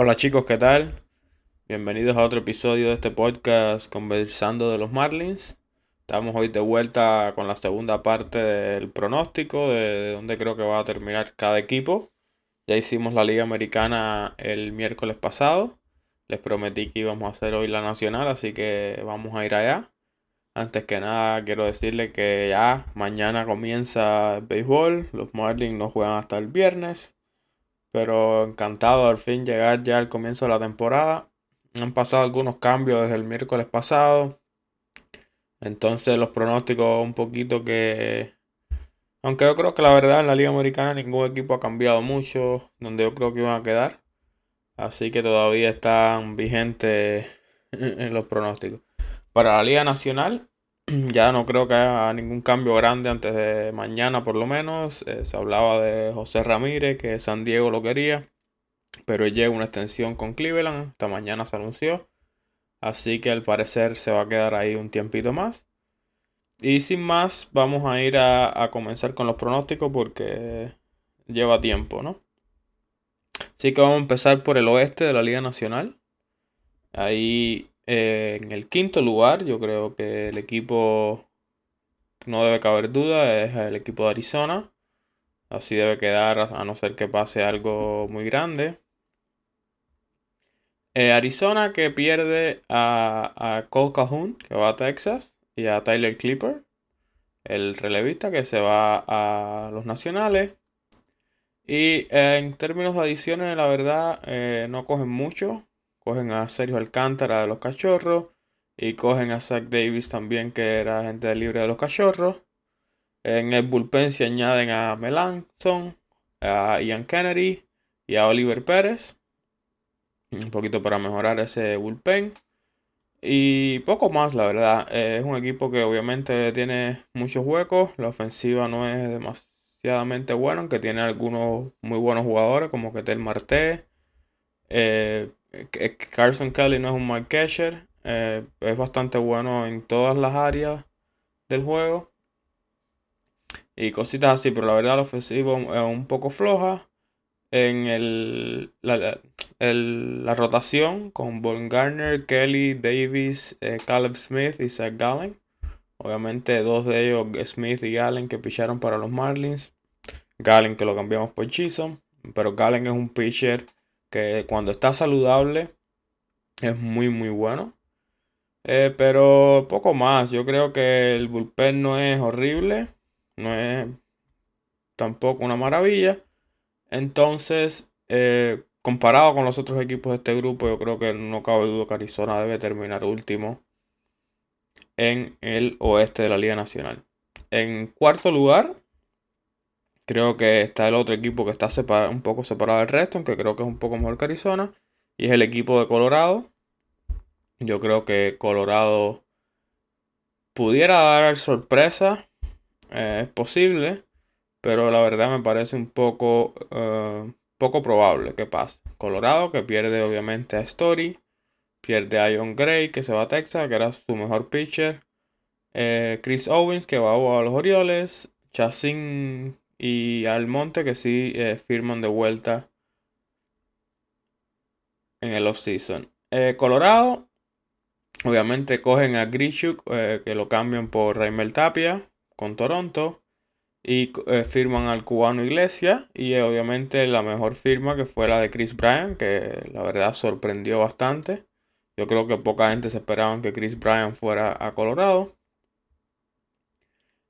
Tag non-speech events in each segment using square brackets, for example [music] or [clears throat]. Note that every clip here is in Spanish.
Hola chicos, ¿qué tal? Bienvenidos a otro episodio de este podcast conversando de los Marlins. Estamos hoy de vuelta con la segunda parte del pronóstico de dónde creo que va a terminar cada equipo. Ya hicimos la Liga Americana el miércoles pasado. Les prometí que íbamos a hacer hoy la Nacional, así que vamos a ir allá. Antes que nada, quiero decirle que ya mañana comienza el béisbol. Los Marlins no juegan hasta el viernes. Pero encantado al fin llegar ya al comienzo de la temporada. Han pasado algunos cambios desde el miércoles pasado. Entonces los pronósticos un poquito que... Aunque yo creo que la verdad en la Liga Americana ningún equipo ha cambiado mucho donde yo creo que iban a quedar. Así que todavía están vigentes [laughs] en los pronósticos. Para la Liga Nacional [clears throat] ya no creo que haya ningún cambio grande antes de mañana por lo menos. Eh, se hablaba de José Ramírez, que San Diego lo quería, pero llega una extensión con Cleveland, esta mañana se anunció. Así que al parecer se va a quedar ahí un tiempito más. Y sin más, vamos a ir a, a comenzar con los pronósticos porque lleva tiempo, ¿no? Así que vamos a empezar por el oeste de la Liga Nacional. Ahí eh, en el quinto lugar, yo creo que el equipo, no debe caber duda, es el equipo de Arizona. Así debe quedar a no ser que pase algo muy grande. Eh, Arizona que pierde a, a Cole Calhoun, que va a Texas, y a Tyler Clipper, el relevista que se va a los nacionales. Y eh, en términos de adiciones, la verdad, no cogen mucho cogen a Sergio Alcántara de los Cachorros y cogen a Zach Davis también, que era agente libre de los Cachorros. En el bullpen se añaden a Melanson, a Ian Kennedy y a Oliver Pérez. Un poquito para mejorar ese bullpen. Y poco más, la verdad. es un equipo que obviamente tiene muchos huecos. La ofensiva no es demasiadamente buena, aunque tiene algunos muy buenos jugadores como Ketel Marte. Eh, Carson Kelly no es un mal catcher. Eh, es bastante bueno en todas las áreas del juego. Y cositas así, pero la verdad la ofensiva es un poco floja. En el, la, rotación con Von Garner, Kelly, Davis, eh, Caleb Smith y Zach Gallen. Obviamente dos de ellos, Smith y Gallen, que picharon para los Marlins. Gallen que lo cambiamos por Chisholm. Pero Gallen es un pitcher que cuando está saludable es muy muy bueno. Eh, pero poco más, yo creo que el bullpen no es horrible, no es tampoco una maravilla. Entonces, eh, comparado con los otros equipos de este grupo, yo creo que no cabe duda que Arizona debe terminar último en el oeste de la Liga Nacional. En cuarto lugar, Creo que está el otro equipo que está un poco separado del resto, aunque creo que es un poco mejor que Arizona. Y es el equipo de Colorado. Yo creo que Colorado pudiera dar sorpresa. Eh, es posible. Pero la verdad me parece un poco, eh, poco probable que pase. Colorado que pierde obviamente a Story. Pierde a John Gray que se va a Texas, que era su mejor pitcher. Eh, Chris Owens que va a los Orioles. Chassin y Almonte que sí eh, firman de vuelta en el offseason. Eh, Colorado, obviamente cogen a Grishuk eh, que lo cambian por Raimel Tapia con Toronto y firman al cubano Iglesia y obviamente la mejor firma que fue la de Chris Bryan que la verdad sorprendió bastante. Yo creo que poca gente se esperaba que Chris Bryan fuera a Colorado.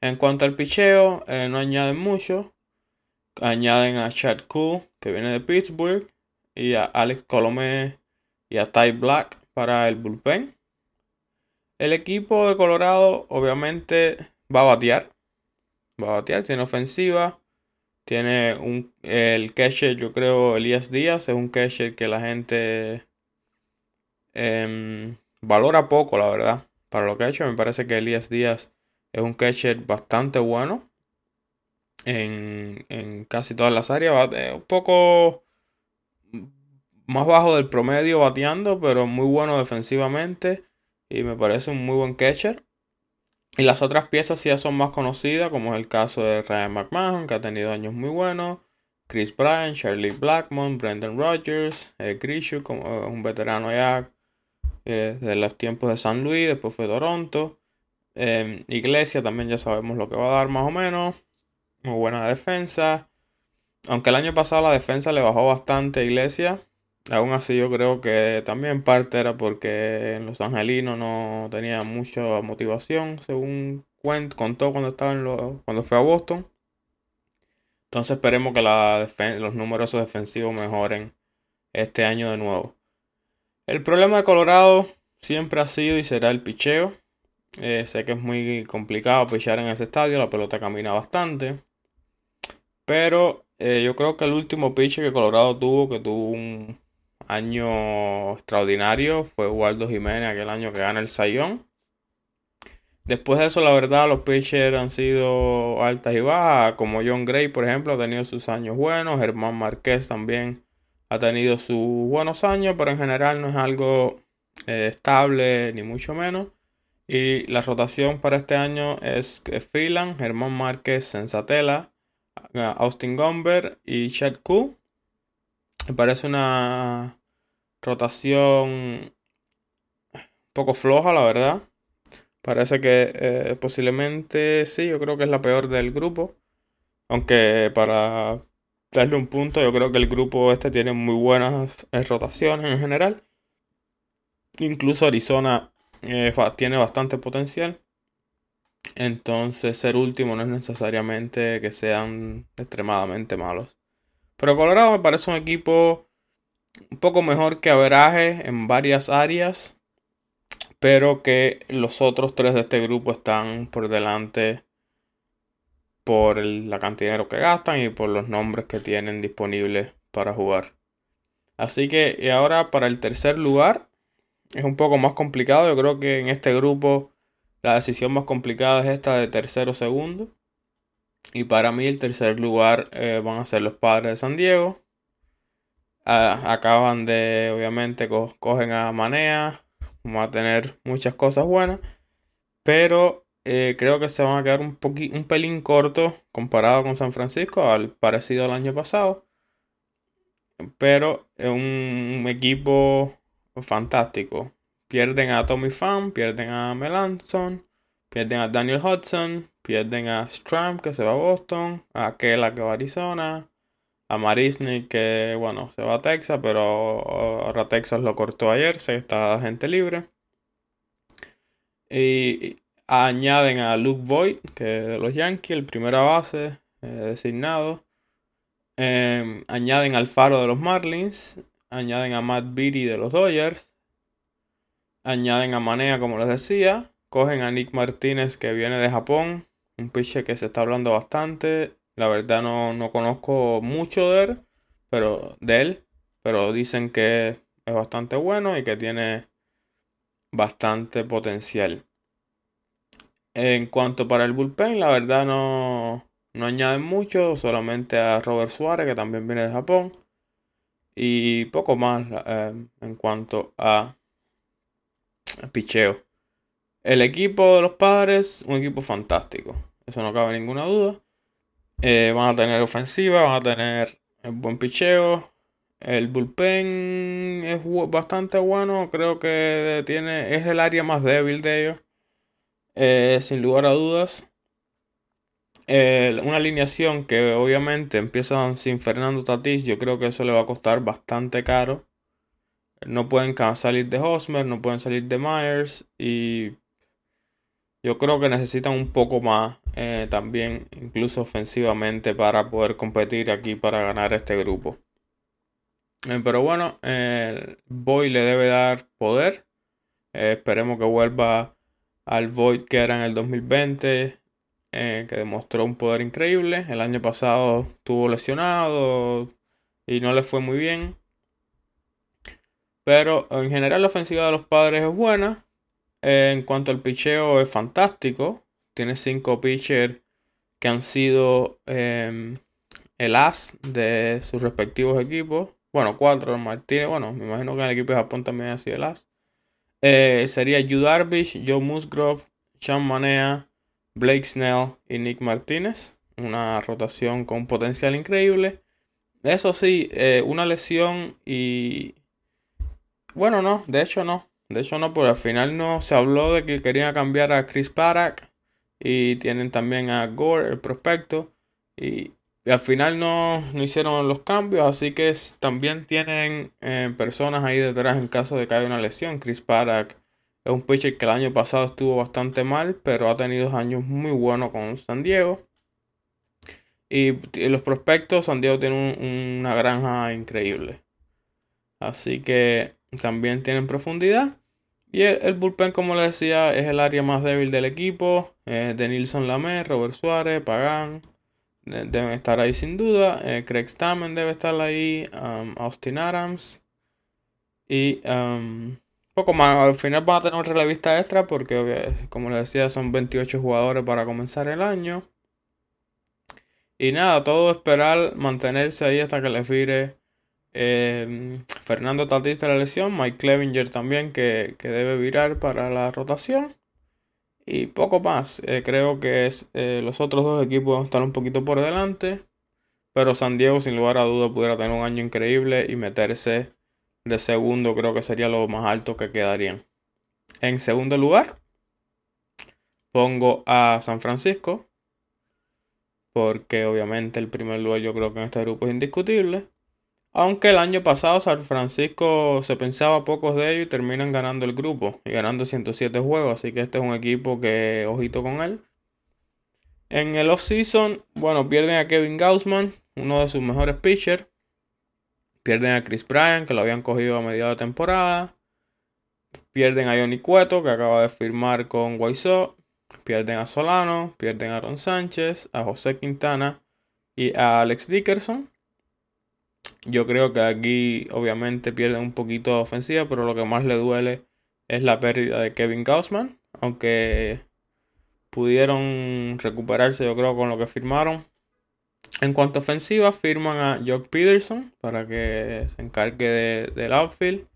En cuanto al picheo, eh, no añaden mucho. Añaden a Chad Cool, que viene de Pittsburgh, y a Alex Colomé y a Ty Black para el bullpen. El equipo de Colorado obviamente va a batear. Va a batear, tiene ofensiva. Tiene un, el catcher, yo creo, Elías Díaz. Es un catcher que la gente em, valora poco, la verdad. Para lo que ha hecho, me parece que Elías Díaz es un catcher bastante bueno en, casi todas las áreas. un poco más bajo del promedio bateando, pero muy bueno defensivamente. Y me parece un muy buen catcher. Y las otras piezas ya son más conocidas, como es el caso de Ryan McMahon, que ha tenido años muy buenos. Chris Bryant, Charlie Blackmon, Brendan Rodgers, eh, Grishu, como un veterano ya eh, de los tiempos de San Luis, después fue Toronto. Em, Iglesia también ya sabemos lo que va a dar más o menos. Muy buena defensa. Aunque el año pasado la defensa le bajó bastante a Iglesia. Aún así yo creo que también parte era porque en Los Angelinos no tenía mucha motivación, según contó cuando, estaba en cuando fue a Boston. Entonces esperemos que los números defensivos mejoren este año de nuevo. El problema de Colorado siempre ha sido y será el picheo. Eh, sé que es muy complicado pichear en ese estadio, la pelota camina bastante. Pero eh, yo creo que el último pitcher que Colorado tuvo, que tuvo un año extraordinario, fue Waldo Jiménez, aquel año que gana el Sayón. Después de eso, la verdad, los pitchers han sido altas y bajas, como John Gray, por ejemplo, ha tenido sus años buenos, Germán Márquez también ha tenido sus buenos años, pero en general no es algo eh, estable, ni mucho menos. Y la rotación para este año es Freeland, Germán Márquez, Sensatela, Austin Gomber y Chad Koo. Me parece una rotación un poco floja, la verdad. Parece que eh, posiblemente sí, yo creo que es la peor del grupo. Aunque para darle un punto, yo creo que el grupo este tiene muy buenas eh, rotaciones en general. Incluso Arizona eh, tiene bastante potencial. Entonces ser último no es necesariamente que sean extremadamente malos. Pero Colorado me parece un equipo un poco mejor que Averaje en varias áreas. Pero que los otros tres de este grupo están por delante por la cantidad de dinero que gastan y por los nombres que tienen disponibles para jugar. Así que y ahora para el tercer lugar es un poco más complicado. Yo creo que en este grupo la decisión más complicada es esta de tercero segundo. Y para mí el tercer lugar eh, van a ser los padres de San Diego. acaban de, obviamente, cogen a Manea. Vamos a tener muchas cosas buenas. Pero eh, creo que se van a quedar un, un pelín corto comparado con San Francisco, al parecido al año pasado. Pero es un equipo fantástico. Pierden a Tommy Pham, pierden a Melanson, pierden a Daniel Hudson, pierden a Stram que se va a Boston, a Kela que va a Arizona, a Marisnik que bueno se va a Texas, pero ahora Texas lo cortó ayer, se está gente libre. Y añaden a Luke Voigt, que de los Yankees, el primera base eh, designado. Em, añaden al Faro de los Marlins. Añaden a Matt Beatty de los Dodgers añaden a Manea, como les decía. Cogen a Nick Martínez, que viene de Japón. Un pitcher que se está hablando bastante. La verdad no, conozco mucho de él, pero, de él, pero dicen que es bastante bueno y que tiene bastante potencial. En cuanto para el bullpen, la verdad no, no añaden mucho, solamente a Robert Suárez, que también viene de Japón. Y poco más eh, en cuanto a picheo. El equipo de los padres, un equipo fantástico. Eso no cabe ninguna duda. Eh, van a tener ofensiva, van a tener buen picheo. El bullpen es bastante bueno. Creo que tiene, es el área más débil de ellos. Eh, sin lugar a dudas. Una alineación que obviamente empiezan sin Fernando Tatís. Yo creo que eso le va a costar bastante caro. No pueden salir de Hosmer, no pueden salir de Myers y yo creo que necesitan un poco más eh, también, incluso ofensivamente, para poder competir aquí para ganar este grupo. Eh, pero bueno, Boy le debe dar poder. Eh, esperemos que vuelva al Void que era en el 2020, que demostró un poder increíble. El año pasado estuvo lesionado y no le fue muy bien. Pero en general la ofensiva de los padres es buena. en cuanto al picheo es fantástico. Tiene cinco pitchers que han sido em, el as de sus respectivos equipos. Bueno, cuatro Martínez. Bueno, me imagino que en el equipo de Japón también ha sido el as. Eh, sería Yu Darvish, Joe Musgrove, Sean Manea, Blake Snell y Nick Martínez. Una rotación con potencial increíble. Eso sí, eh, una lesión y... Bueno, no, de hecho no. De hecho no, porque al final no se habló de que querían cambiar a Chris Parak y tienen también a Gore, el prospecto. Y, al final no, hicieron los cambios, así que también tienen eh, personas ahí detrás en caso de que haya una lesión. Chris Parak es un pitcher que el año pasado estuvo bastante mal, pero ha tenido años muy buenos con San Diego. Y, los prospectos, San Diego tiene una granja increíble. Así que también tienen profundidad. Y el, bullpen, como le decía, es el área más débil del equipo. Eh, de Nilson Lamé, Robert Suárez, Pagan. deben estar ahí sin duda. Eh, Craig Stammen debe estar ahí. Um, Austin Adams. Y um, poco más. Al final van a tener un relevista extra porque, como les decía, son 28 jugadores para comenzar el año. Y nada, todo esperar mantenerse ahí hasta que le fire em, Fernando Tatis de la lesión, Mike Clevinger también que, debe virar para la rotación. Y poco más. Eh, creo que es, eh, los otros dos equipos van a estar un poquito por delante. Pero San Diego, sin lugar a duda, pudiera tener un año increíble y meterse de segundo, creo que sería lo más alto que quedarían. En segundo lugar, pongo a San Francisco porque obviamente el primer lugar yo creo que en este grupo es indiscutible. Aunque el año pasado San Francisco se pensaba pocos de ellos y terminan ganando el grupo y ganando 107 juegos, así que este es un equipo que ojito con él. En el off-season, bueno, pierden a Kevin Gaussman, uno de sus mejores pitchers. Pierden a Chris Bryan, que lo habían cogido a mediados de temporada. Pierden a Johnny Cueto, que acaba de firmar con Wiseau. Pierden a Solano, pierden a Aaron Sánchez, a José Quintana y a Alex Dickerson. Yo creo que aquí obviamente pierden un poquito de ofensiva, pero lo que más le duele es la pérdida de Kevin Gaussman, aunque pudieron recuperarse yo creo con lo que firmaron. En cuanto a ofensiva, firman a Jock Peterson para que se encargue del outfield,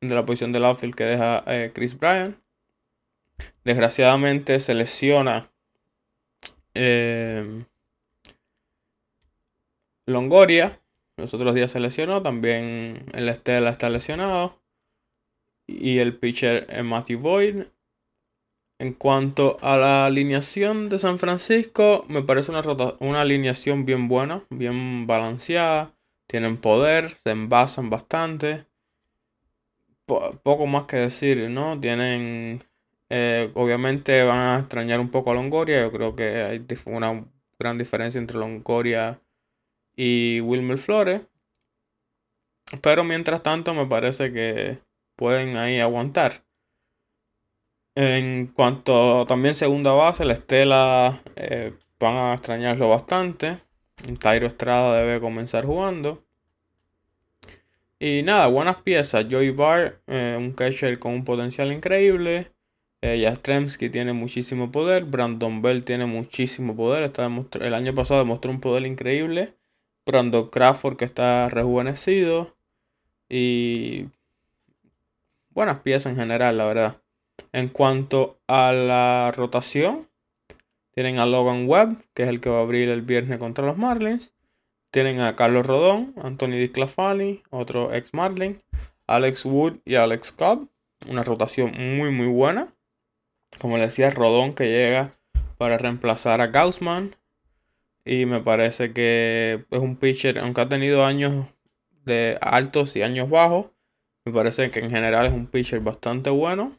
de la posición del outfield que deja eh, Chris Bryan. Desgraciadamente se lesiona eh, Longoria. Los otros días se lesionó. También el Estela está lesionado. Y el pitcher Matthew Boyd. En cuanto a la alineación de San Francisco, me parece una, una alineación bien buena, bien balanceada. Tienen poder, se envasan bastante. poco más que decir, ¿no? Tienen eh, obviamente van a extrañar un poco a Longoria. Yo creo que hay una gran diferencia entre Longoria y Wilmer Flores. Pero mientras tanto me parece que pueden ahí aguantar. En cuanto también segunda base, la Estela eh, van a extrañarlo bastante. Tairo Estrada debe comenzar jugando. Y nada, buenas piezas. Joey Barr, eh, un catcher con un potencial increíble. Eh, tiene muchísimo poder. Brandon Bell tiene muchísimo poder. Está el año pasado demostró un poder increíble. Brandon Crawford que está rejuvenecido. Y buenas piezas en general, la verdad. En cuanto a la rotación, tienen a Logan Webb, que es el que va a abrir el viernes contra los Marlins. Tienen a Carlos Rodón, Anthony Di otro ex Marlin, Alex Wood y Alex Cobb. Una rotación muy muy buena como le decía, Rodón que llega para reemplazar a Gaussman. Y me parece que es un pitcher, aunque ha tenido años de altos y años bajos, me parece que en general es un pitcher bastante bueno.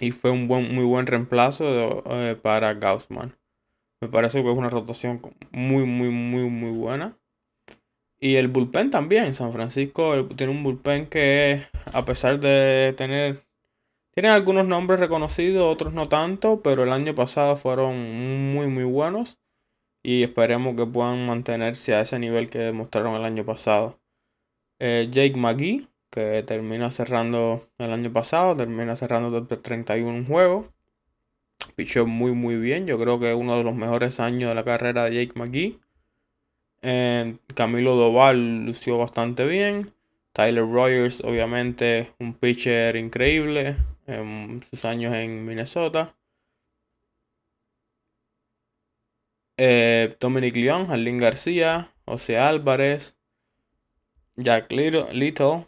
Y fue un buen, muy buen reemplazo eh, para Gaussman. Me parece que es una rotación muy, muy, muy, muy buena. Y el bullpen también. San Francisco tiene un bullpen que, a pesar de tener tienen algunos nombres reconocidos, otros no tanto, pero el año pasado fueron muy muy buenos y esperemos que puedan mantenerse a ese nivel que demostraron el año pasado. Eh, Jake McGee, termina cerrando el año pasado, termina cerrando 31 juegos. Pichó muy muy bien, yo creo que es uno de los mejores años de la carrera de Jake McGee. Eh, Camilo Doval lució bastante bien. Tyler Rogers, obviamente, un pitcher increíble en sus años en Minnesota. eh, Dominic León, Arlene García, José Álvarez, Jack Little,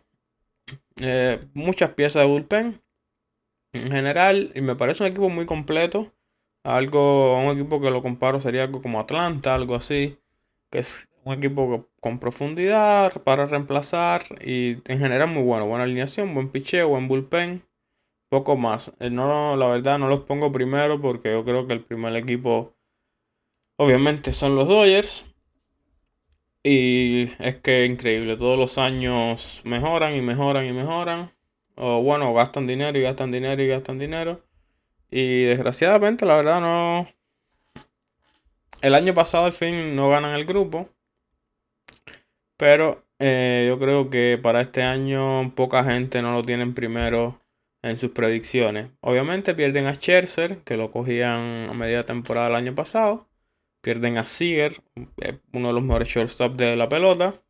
eh, muchas piezas de bullpen en general y me parece un equipo muy completo. Algo, un equipo que lo comparo sería como Atlanta, algo así, que es un equipo con profundidad para reemplazar y en general muy bueno, buena alineación, buen picheo, buen bullpen, poco más. Eh, no, la verdad no los pongo primero porque yo creo que el primer equipo obviamente son los Dodgers. Y es que increíble, todos los años mejoran y mejoran y mejoran. O bueno, gastan dinero y gastan dinero y gastan dinero. Y desgraciadamente, la verdad, no. El año pasado, al fin, no ganan el grupo. Pero eh, yo creo que para este año poca gente no lo tienen primero en sus predicciones. Obviamente pierden a Scherzer, que lo cogían a media temporada del año pasado. Pierden a Seager, eh, uno de los mejores shortstop de la pelota.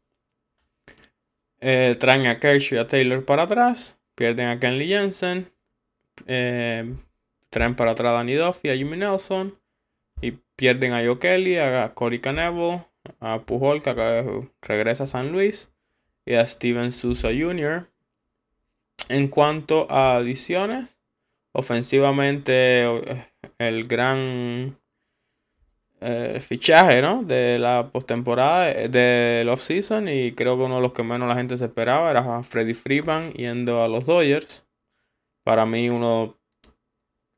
Eh, traen a Kershaw y a Taylor para atrás. Pierden a Kenley Jensen. Eh, traen para atrás a Danny Duffy, a Jimmy Nelson. Y pierden a Joe Kelly, a Cory Canevo, a Pujol, que regresa a San Luis. Y a Steven Sousa Jr. En cuanto a adiciones, ofensivamente el gran eh, fichaje, ¿no? De la postemporada, eh, del off-season. Y creo que uno de los que menos la gente se esperaba era Freddy Freeman yendo a los Dodgers. Para mí, uno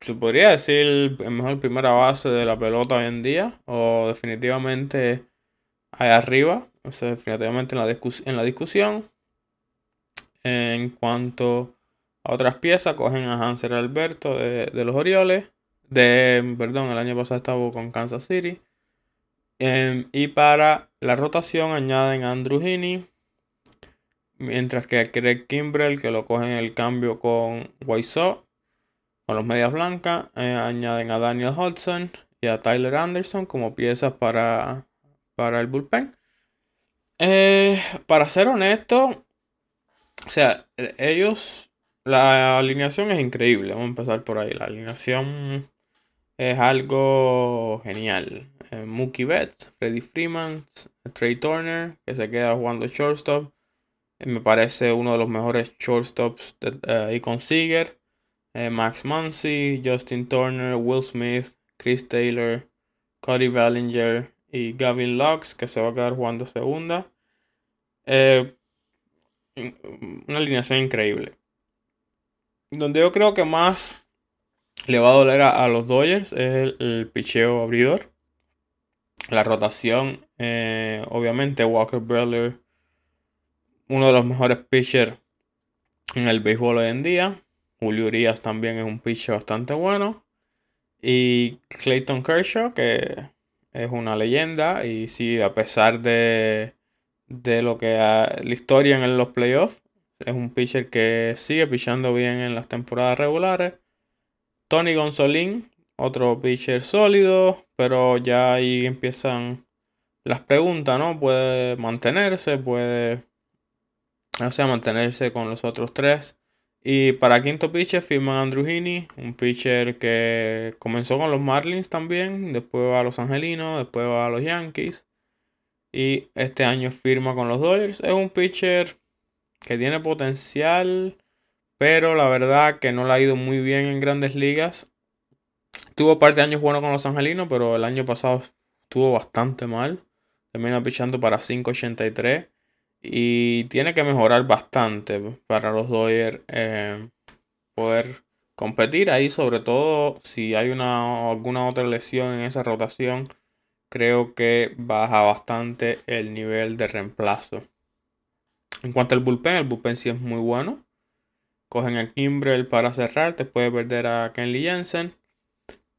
se podría decir el mejor primera base de la pelota hoy en día. O definitivamente ahí arriba. O sea, definitivamente en la, en la discusión. En cuanto a otras piezas, cogen a Hanser Alberto de, de los Orioles de, perdón, el año pasado estaba con Kansas City. Em, y para la rotación añaden a Andrew Heaney. Mientras que a Craig Kimbrell, que lo cogen el cambio con Waiso, con los medias blancas, eh, añaden a Daniel Hudson y a Tyler Anderson como piezas para, para el bullpen. Eh, para ser honesto, o sea, ellos, la alineación es increíble. Vamos a empezar por ahí. La alineación es algo genial. Eh, Mookie Betts, Freddie Freeman, Trey Turner, que se queda jugando shortstop. Eh, me parece uno de los mejores shortstops de, con Seager. Eh, Max Muncy, Justin Turner, Will Smith, Chris Taylor, Cody Ballinger y Gavin Lux, que se va a quedar jugando segunda. una alineación increíble. Donde yo creo que más le va a doler a, los Dodgers es el, picheo abridor. La rotación, eh, obviamente Walker Buehler, uno de los mejores pitchers en el béisbol hoy en día. Julio Urias también es un pitcher bastante bueno. Y Clayton Kershaw, que es una leyenda. Y sí, a pesar de, de lo que ha, la historia en los playoffs, es un pitcher que sigue pichando bien en las temporadas regulares. Tony Gonzolín, otro pitcher sólido, pero ya ahí empiezan las preguntas, ¿no? Puede mantenerse, puede, o sea, mantenerse con los otros tres. Y para quinto pitcher firman Andrew Heaney, un pitcher que comenzó con los Marlins también, después va a los Angelinos, después va a los Yankees. Y este año firma con los Dodgers. Es un pitcher que tiene potencial pero la verdad que no le ha ido muy bien en grandes ligas. Tuvo un par de años buenos con los angelinos, pero el año pasado estuvo bastante mal. Termina pichando para 5.83. Y tiene que mejorar bastante para los Dodgers eh, poder competir ahí, sobre todo si hay una, alguna otra lesión en esa rotación. Creo que baja bastante el nivel de reemplazo. En cuanto al bullpen, el bullpen sí es muy bueno. Cogen a Kimbrel para cerrar. Te puede perder a Kenley Jensen.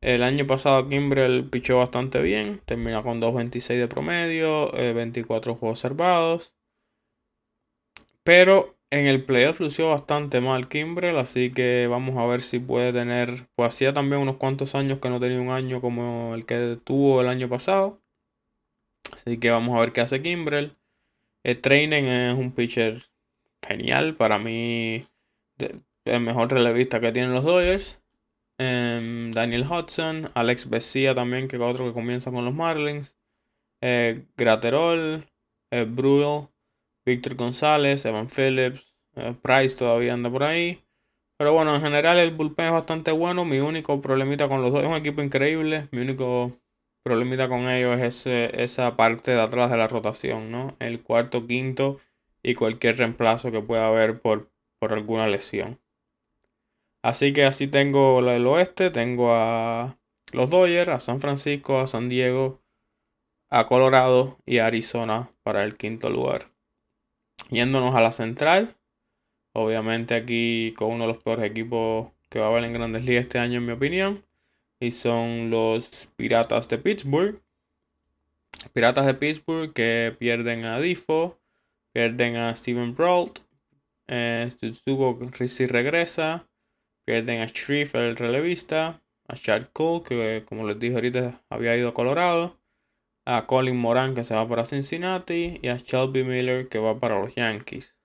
El año pasado Kimbrel pichó bastante bien. Terminó con 2.26 de promedio. 24 eh, juegos observados. Pero en el playoff lució bastante mal Kimbrel. Así que vamos a ver si puede tener. Pues hacía también unos cuantos años que no tenía un año como el que tuvo el año pasado. Así que vamos a ver qué hace Kimbrel. El training es un pitcher genial. Para mí el mejor relevista que tienen los Dodgers. em, Daniel Hudson, Alex Bessia también, que es otro que comienza con los Marlins, eh, Graterol, eh, Víctor González, Evan Phillips, eh, Price todavía anda por ahí. Pero bueno, en general el bullpen es bastante bueno. Mi único problemita con los dos es un equipo increíble. Mi único problemita con ellos es esa parte de atrás de la rotación, ¿no? El cuarto, quinto y cualquier reemplazo que pueda haber por, por alguna lesión. Así que así tengo la del oeste. Tengo a los Dodgers, a San Francisco, a San Diego, a Colorado y a Arizona para el quinto lugar. Yéndonos a la central. Obviamente aquí con uno de los peores equipos que va a haber en grandes ligas este año en mi opinión. Y son los Piratas de Pittsburgh. Piratas de Pittsburgh que pierden a Difo. Pierden a Steven Brault. Eh, Tetsugo regresa. Pierden a Shreve, el relevista. A Chad Cole, que como les dije ahorita había ido a Colorado. A Colin Moran, que se va para Cincinnati. Y a Shelby Miller, que va para los Yankees.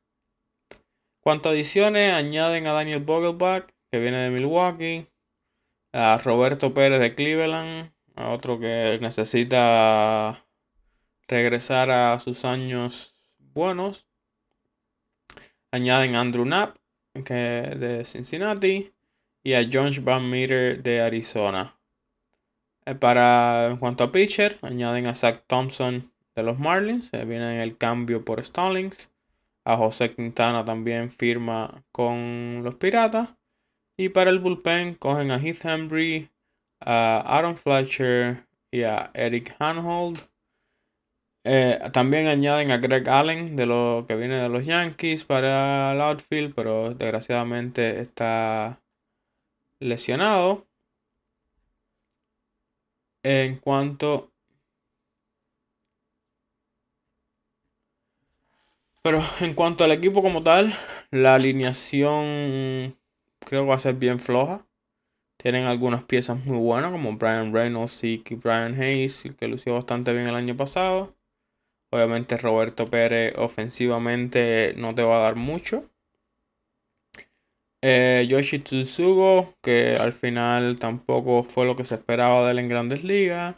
Cuanto adiciones, añaden a Daniel Vogelbach, que viene de Milwaukee. A Roberto Pérez de Cleveland. A otro que necesita regresar a sus años buenos. Añaden a Andrew Knapp, que de Cincinnati, y a Josh Van Meter de Arizona. Eh, para en cuanto a pitcher, añaden a Zach Thompson de los Marlins, viene en el cambio por Stallings. A José Quintana también firma con los Piratas. Y para el bullpen cogen a Heath Henry, a Aaron Fletcher y a Eric Hanhold. Eh, también añaden a Greg Allen, de lo que viene de los Yankees, para el outfield, pero desgraciadamente está lesionado. En cuanto. Pero en cuanto al equipo como tal, la alineación creo que va a ser bien floja. Tienen algunas piezas muy buenas, como Brian Reynolds y Brian Hayes, que lució bastante bien el año pasado. Obviamente Roberto Pérez ofensivamente no te va a dar mucho. Eh, Yoshi Tsugo, que al final tampoco fue lo que se esperaba de él en grandes ligas.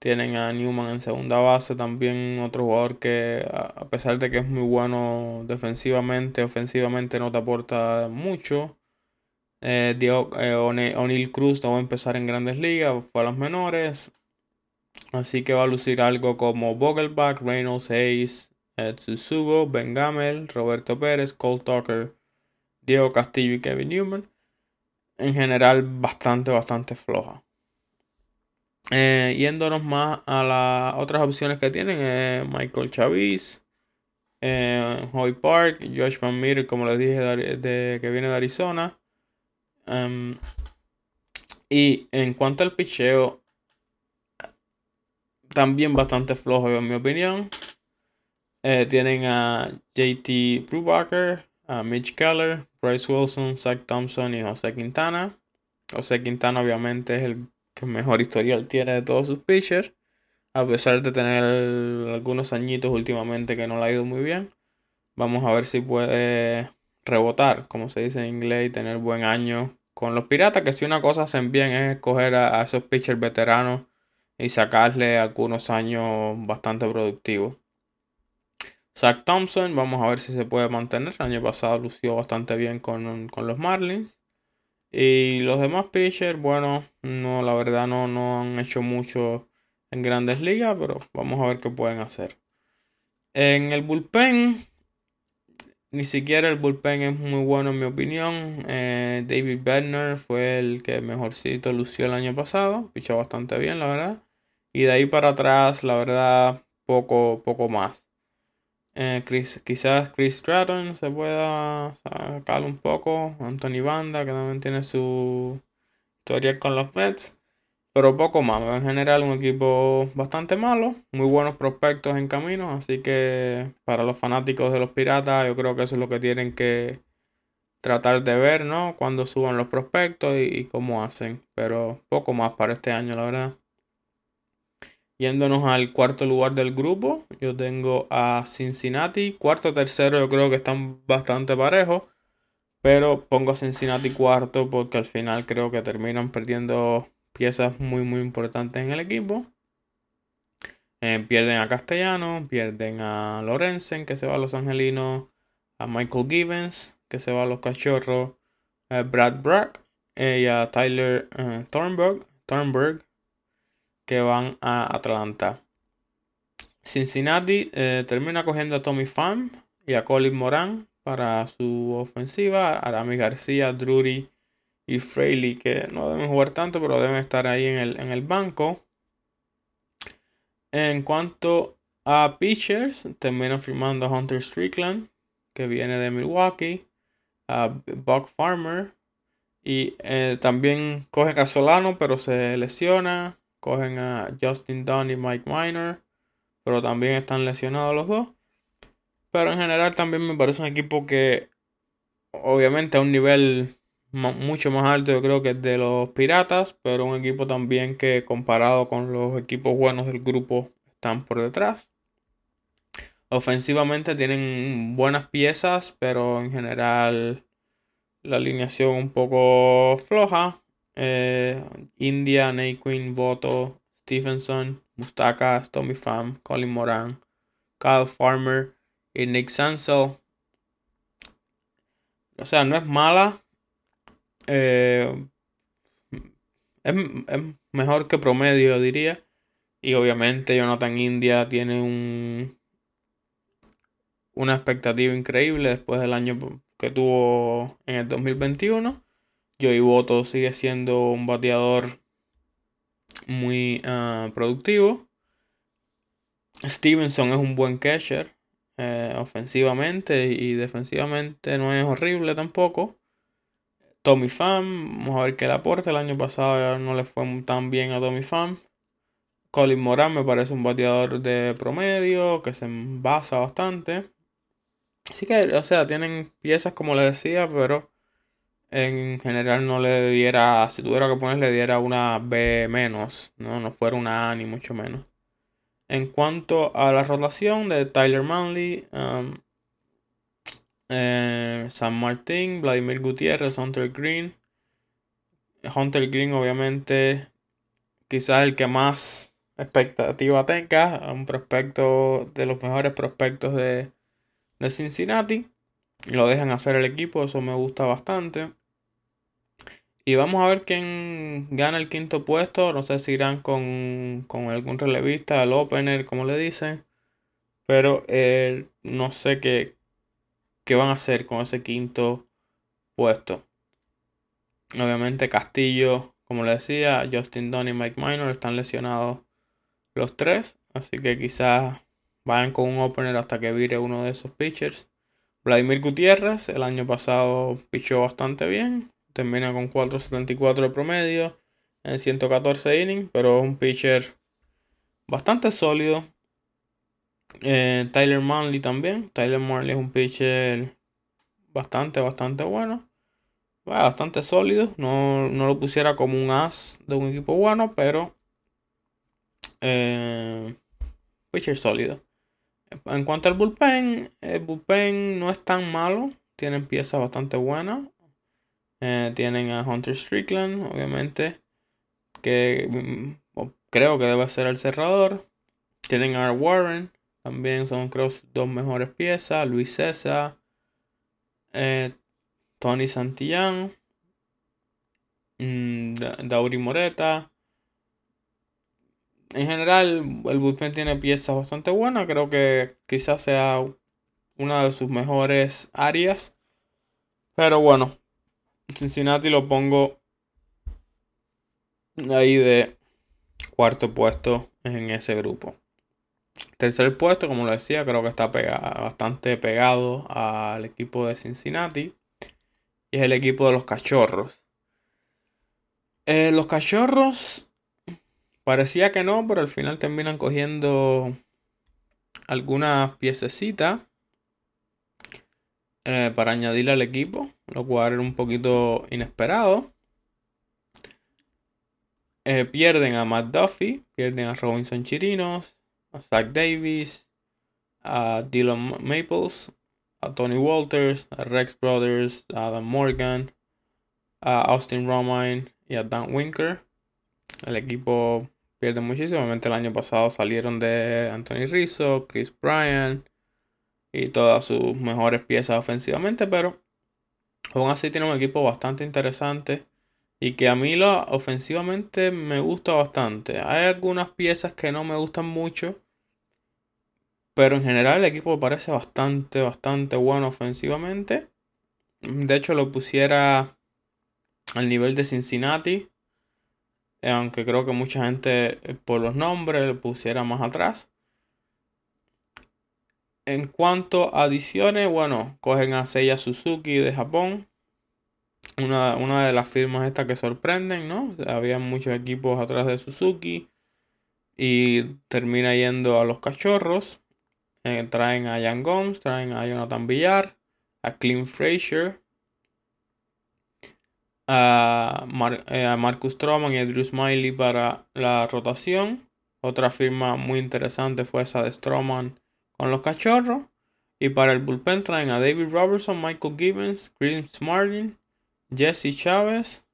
Tienen a Newman en segunda base, también otro jugador que a pesar de que es muy bueno defensivamente, ofensivamente no te aporta mucho. Eh, eh O'Neill Cruz no va a empezar en grandes ligas, fue a las menores. Así que va a lucir algo como Vogelbach, Reynolds, Hayes, Tsusugo, Ben Gamel, Roberto Pérez, Cole Tucker, Diego Castillo y Kevin Newman. En general, bastante, bastante floja. Eh, yéndonos más a las otras opciones que tienen, eh, Michael Chavis, eh, Hoy Park, Josh Van Meter, como les dije, de, que viene de Arizona. Em, y en cuanto al picheo, también bastante flojo en mi opinión. Eh, tienen a JT Brubaker, a Mitch Keller, Bryce Wilson, Zach Thompson y José Quintana. José Quintana obviamente es el que mejor historial tiene de todos sus pitchers. A pesar de tener algunos añitos últimamente que no le ha ido muy bien. Vamos a ver si puede rebotar, como se dice en inglés, y tener buen año con los Piratas. Que si una cosa hacen bien es escoger a esos pitchers veteranos y sacarle algunos años bastante productivos. Zach Thompson, vamos a ver si se puede mantener. El año pasado lució bastante bien con, los Marlins. Y los demás pitchers, bueno, no, la verdad no, no han hecho mucho en grandes ligas, pero vamos a ver qué pueden hacer. En el bullpen, ni siquiera el bullpen es muy bueno en mi opinión. Eh, David Bednar fue el que mejorcito lució el año pasado. Pichó bastante bien, la verdad. Y de ahí para atrás, la verdad, poco, poco más. Eh, quizás Chris Stratton se pueda sacar un poco. Anthony Banda, que también tiene su historia con los Mets. Pero poco más. En general, un equipo bastante malo. Muy buenos prospectos en camino. Así que para los fanáticos de los Piratas, yo creo que eso es lo que tienen que tratar de ver, ¿no? Cuando suban los prospectos y cómo hacen. Pero poco más para este año, la verdad. Yéndonos al cuarto lugar del grupo, yo tengo a Cincinnati. Cuarto, tercero, yo creo que están bastante parejos. Pero pongo a Cincinnati cuarto porque al final creo que terminan perdiendo piezas muy muy importantes en el equipo. Eh, pierden a Castellano, pierden a Lorenzen que se va a Los Angelinos, a Michael Gibbons que se va a los Cachorros, Brad Brack eh, y a Tyler eh, Thornburg que van a Atlanta. Cincinnati termina cogiendo a Tommy Pham y a Colin Moran para su ofensiva. Arami García, Drury y Fraley, que no deben jugar tanto, pero deben estar ahí en el, en el banco. En cuanto a pitchers, terminan firmando a Hunter Strickland, que viene de Milwaukee, a Buck Farmer, y eh, también cogen a Solano, pero se lesiona. Cogen a Justin Dunn y Mike Miner, pero también están lesionados los dos. Pero en general también me parece un equipo que obviamente a un nivel mucho más alto yo creo que de los Piratas, pero un equipo también que comparado con los equipos buenos del grupo están por detrás. Ofensivamente tienen buenas piezas, pero en general la alineación un poco floja. Eh, India, Queen, Voto, Stevenson, Mustakas, Tommy Pham, Colin Moran, Kyle Farmer y Nick Sansel. O sea, no es mala. Eh, es, mejor que promedio, diría. Y obviamente Jonathan India tiene un, una expectativa increíble después del año que tuvo en el 2021. Joey Boto sigue siendo un bateador muy ah, productivo. Stevenson es un buen catcher. Eh, ofensivamente y defensivamente no es horrible tampoco. Tommy Pham, vamos a ver qué le aporta. El año pasado no le fue tan bien a Tommy Pham. Colin Moran me parece un bateador de promedio que se basa bastante. Así que, o sea, tienen piezas como le decía, pero en general no le diera, si tuviera que ponerle, diera una B menos, no, no fuera una A ni mucho menos. En cuanto a la rotación de Tyler Manley, um, eh, San Martín, Vladimir Gutiérrez, Hunter Green. Hunter Green obviamente quizás el que más expectativa tenga, un prospecto de los mejores prospectos de, de Cincinnati. Lo dejan hacer el equipo, eso me gusta bastante. Y vamos a ver quién gana el quinto puesto. No sé si irán con, con algún relevista, el opener, como le dicen. Pero eh, no sé qué, qué van a hacer con ese quinto puesto. Obviamente Castillo, como le decía, Justin Dunn y Mike Minor están lesionados los tres. Así que quizás vayan con un opener hasta que vire uno de esos pitchers. Vladimir Gutiérrez el año pasado pichó bastante bien termina con 4.74 de promedio en 114 innings, pero es un pitcher bastante sólido. Eh, Tyler Manley también. Tyler Manley es un pitcher bastante, bastante bueno. Bastante sólido. No, lo pusiera como un as de un equipo bueno, pero eh, pitcher sólido. En cuanto al bullpen, el bullpen no es tan malo. Tienen piezas bastante buenas. Eh, tienen a Hunter Strickland, obviamente, que mm, creo que debe ser el cerrador. Tienen a Warren, también son creo dos mejores piezas. Luis César, eh, Tony Santillán, mm, Dauri Moreta. En general, el bullpen tiene piezas bastante buenas. Creo que quizás sea una de sus mejores áreas. Pero bueno, Cincinnati lo pongo ahí de cuarto puesto en ese grupo. Tercer puesto, como lo decía, creo que está bastante pegado al equipo de Cincinnati. Y es el equipo de los cachorros. Eh, los cachorros parecía que no, pero al final terminan cogiendo algunas piececitas eh, para añadirle al equipo, lo cual era un poquito inesperado. Eh, pierden a Matt Duffy, pierden a Robinson Chirinos, a Zach Davis, a Dylan Maples a Tony Walters, a Rex Brothers, a Adam Morgan, a Austin Romine y a Dan Winker. El equipo pierde muchísimo. Obviamente el año pasado salieron de Anthony Rizzo, Chris Bryan y todas sus mejores piezas ofensivamente, pero aún así tiene un equipo bastante interesante y que a mí lo, ofensivamente me gusta bastante. Hay algunas piezas que no me gustan mucho, pero en general el equipo parece bastante, bastante bueno ofensivamente. De hecho lo pusiera al nivel de Cincinnati, aunque creo que mucha gente eh, por los nombres lo pusiera más atrás. En cuanto a adiciones, bueno, cogen a Seiya Suzuki de Japón. Una, de las firmas estas que sorprenden, ¿no? Había muchos equipos atrás de Suzuki. Y termina yendo a los cachorros. Eh, traen a Jan Gomes, traen a Jonathan Villar, a Clint Frazier, a, eh, a Marcus Stroman y a Drew Smiley para la rotación. Otra firma muy interesante fue esa de Stroman con los cachorros. Y para el bullpen traen a David Robertson, Michael Gibbons, Chris Martin, Jesse Chávez.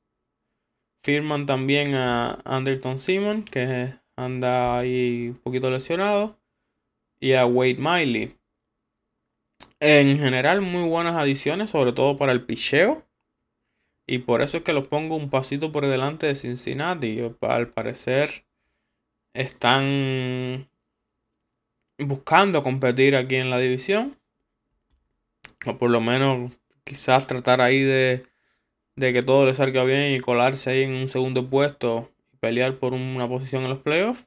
Firman también a Anderton Simon, que anda ahí un poquito lesionado. Y a Wade Miley. En general, muy buenas adiciones, sobre todo para el picheo. Y por eso es que los pongo un pasito por delante de Cincinnati. Al parecer están buscando competir aquí en la división. O por lo menos quizás tratar ahí de, de que todo le salga bien y colarse ahí en un segundo puesto y pelear por una posición en los playoffs.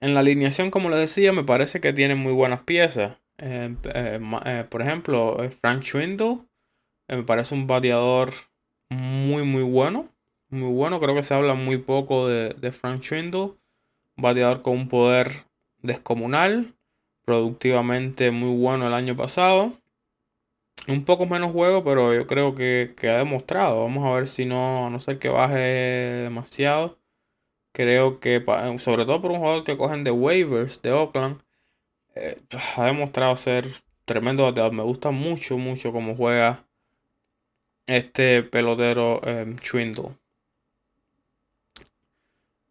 En la alineación, como les decía, me parece que tienen muy buenas piezas. Eh, eh, eh, por ejemplo, Frank Schwindel me parece un bateador muy, muy bueno. Muy bueno, creo que se habla muy poco de, de Frank Schwindel. Un bateador con un poder descomunal, productivamente muy bueno el año pasado. Un poco menos juego, pero yo creo que, ha demostrado. Vamos a ver si no, a no ser que baje demasiado. Creo que, sobre todo por un jugador que cogen de waivers de Oakland, eh, ha demostrado ser tremendo bateador. Me gusta mucho, mucho cómo juega este pelotero eh,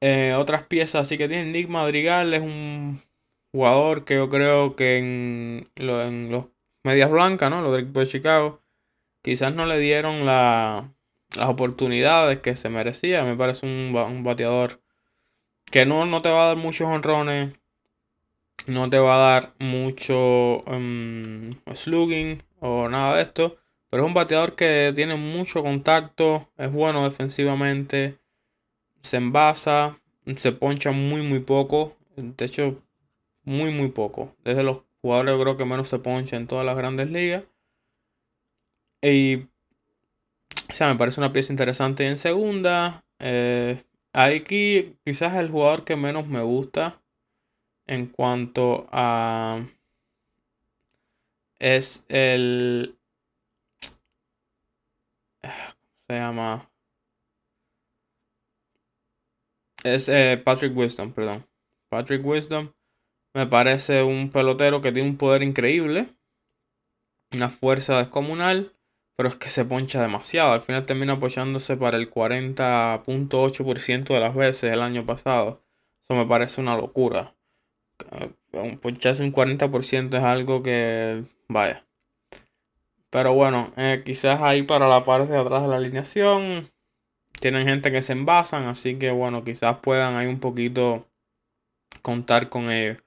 eh, otras piezas así que tiene Nick Madrigal, es un jugador que yo creo que en, los medias blancas, ¿no? Los del equipo de Chicago, quizás no le dieron las oportunidades que se merecía. Me parece un, bateador que no, no, te va a dar muchos honrones, no te va a dar mucho um, slugging o nada de esto. Pero es un bateador que tiene mucho contacto, es bueno defensivamente, se envasa, se poncha muy, muy poco. De hecho, muy, muy poco. Desde los jugadores creo que menos se poncha en todas las grandes ligas. Y, o sea, me parece una pieza interesante en segunda. Eh, aquí quizás el jugador que menos me gusta en cuanto a... Es el... ¿Cómo se llama? Es eh, Patrick Wisdom, perdón. Patrick Wisdom me parece un pelotero que tiene un poder increíble. Una fuerza descomunal. Pero es que se poncha demasiado. Al final termina apoyándose para el 40.8% de las veces el año pasado. Eso me parece una locura. Poncharse un 40% es algo que. Vaya. Pero bueno, eh, quizás ahí para la parte de atrás de la alineación tienen gente que se envasan, así que bueno, quizás puedan ahí un poquito contar con ellos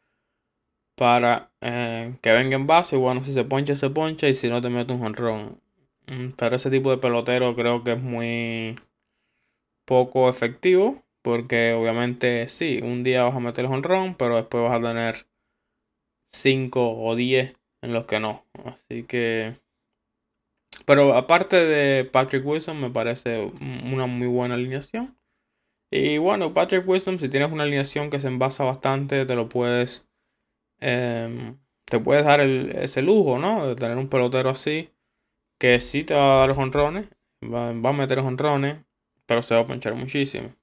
para eh, que venga en base. Y bueno, si se poncha, se poncha y si no te mete un jonrón. Mm, pero ese tipo de pelotero creo que es muy poco efectivo. Porque obviamente sí, un día vas a meter el honrón, pero después vas a tener 5 o 10 en los que no. Así que pero aparte de Patrick Wilson, me parece una muy buena alineación. Y bueno, Patrick Wilson, si tienes una alineación que se envasa bastante, te lo puedes. Em, te puedes dar ese lujo, ¿no? De tener un pelotero así. Que sí te va a dar honrones. Va, va a meter honrones. Pero se va a ponchar muchísimo.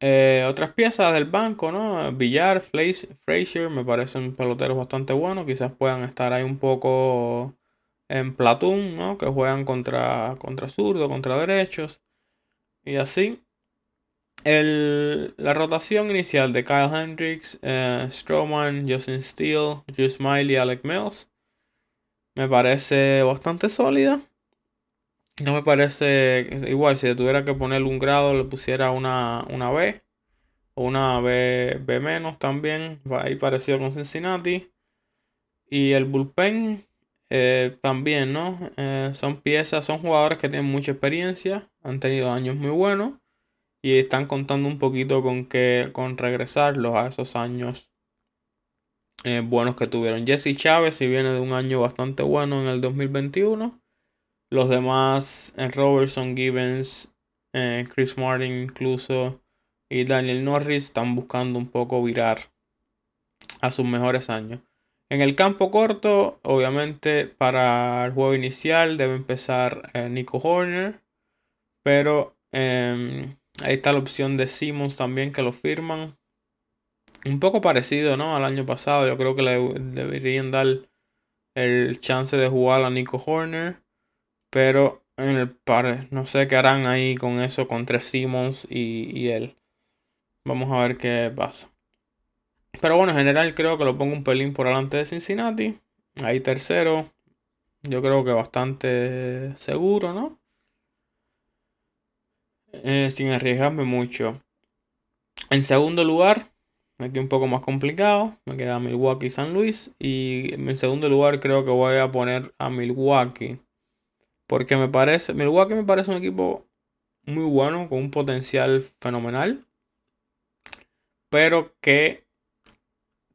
Eh, otras piezas del banco, ¿no? Villar, Frazier, me parecen peloteros bastante buenos. Quizás puedan estar ahí un poco en Platoon, ¿no? Que juegan contra, contra zurdo, contra derechos. Y así. la rotación inicial de Kyle Hendricks, eh, Stroman, Justin Steele, Drew Smiley, Alec Mills. Me parece bastante sólida. No me parece igual, si tuviera que ponerle un grado, le pusiera una, una B o una B, B menos también, ahí parecido con Cincinnati. Y el bullpen eh, también, ¿no? Eh, son piezas, son jugadores que tienen mucha experiencia, han tenido años muy buenos y están contando un poquito con que con regresarlos a esos años eh, buenos que tuvieron. Jesse Chávez, si viene de un año bastante bueno en el 2021. Los demás, Robertson, Gibbons, Chris Martin incluso y Daniel Norris están buscando un poco virar a sus mejores años. En el campo corto, obviamente para el juego inicial debe empezar eh, Nico Horner, pero em, ahí está la opción de Simmons también que lo firman. Un poco parecido ¿no? al año pasado, yo creo que le deberían dar el chance de jugar a Nico Horner, pero en el par, no sé qué harán ahí con eso, con tres Simmons y, y él. Vamos a ver qué pasa. Pero bueno, en general creo que lo pongo un pelín por delante de Cincinnati. Ahí tercero. Yo creo que bastante seguro, ¿no? Eh, sin arriesgarme mucho. En segundo lugar, aquí un poco más complicado. Me queda Milwaukee y San Luis. Y en segundo lugar creo que voy a poner a Milwaukee. Porque me parece, Milwaukee me parece un equipo muy bueno, con un potencial fenomenal. Pero que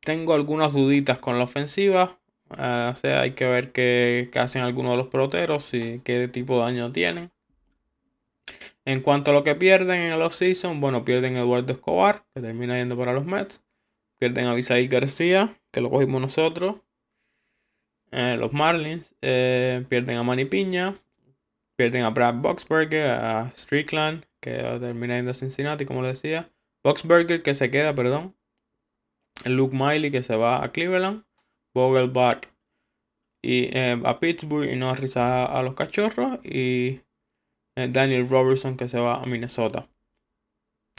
tengo algunas duditas con la ofensiva. Ah, o sea, hay que ver qué, hacen algunos de los peloteros y qué tipo de daño tienen. En cuanto a lo que pierden en el offseason, bueno, pierden a Eduardo Escobar, que termina yendo para los Mets. Pierden a Visaí García, que lo cogimos nosotros. Eh, los Marlins. Eh, pierden a Manny Piña. Pierden a Brad Boxberger, a Strickland, que termina yendo a Cincinnati, como le decía. Boxberger, que se queda, perdón. Luke Miley que se va a Cleveland, Vogelbach y, eh, a Pittsburgh y Norris a, los Cachorros y eh, Daniel Robertson que se va a Minnesota.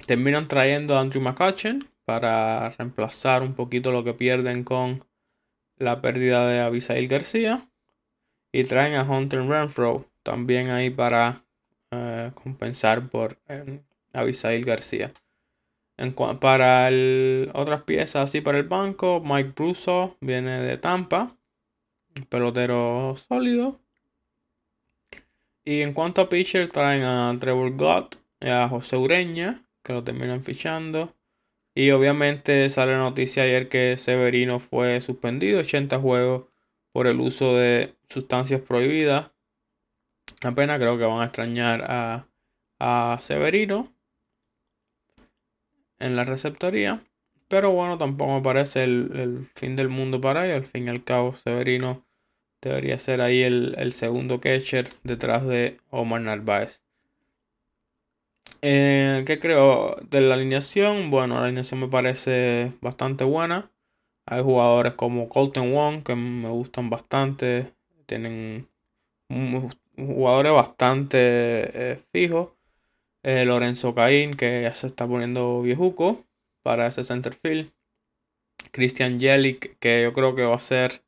Terminan trayendo a Andrew McCutcheon para reemplazar un poquito lo que pierden con la pérdida de Abisail García y traen a Hunter Renfro también ahí para eh, compensar por Abisail García para otras piezas así para el banco, Mike Brusso viene de Tampa, pelotero sólido. Y en cuanto a pitcher, traen a Trevor Gott y a José Ureña, que lo terminan fichando. Y obviamente sale la noticia ayer que Severino fue suspendido 80 juegos por el uso de sustancias prohibidas. Apenas creo que van a extrañar a, a Severino en la receptoría. Pero bueno, tampoco me parece el, fin del mundo para ellos. Al fin y al cabo, Severino debería ser ahí el, segundo catcher detrás de Omar Narváez. Eh, ¿Qué creo de la alineación? Bueno, la alineación me parece bastante buena. Hay jugadores como Colton Wong que me gustan bastante. Tienen jugadores bastante eh, fijos. Eh, Lorenzo Caín, que ya se está poniendo viejuco para ese centerfield. Christian Jelic, que yo creo que va a ser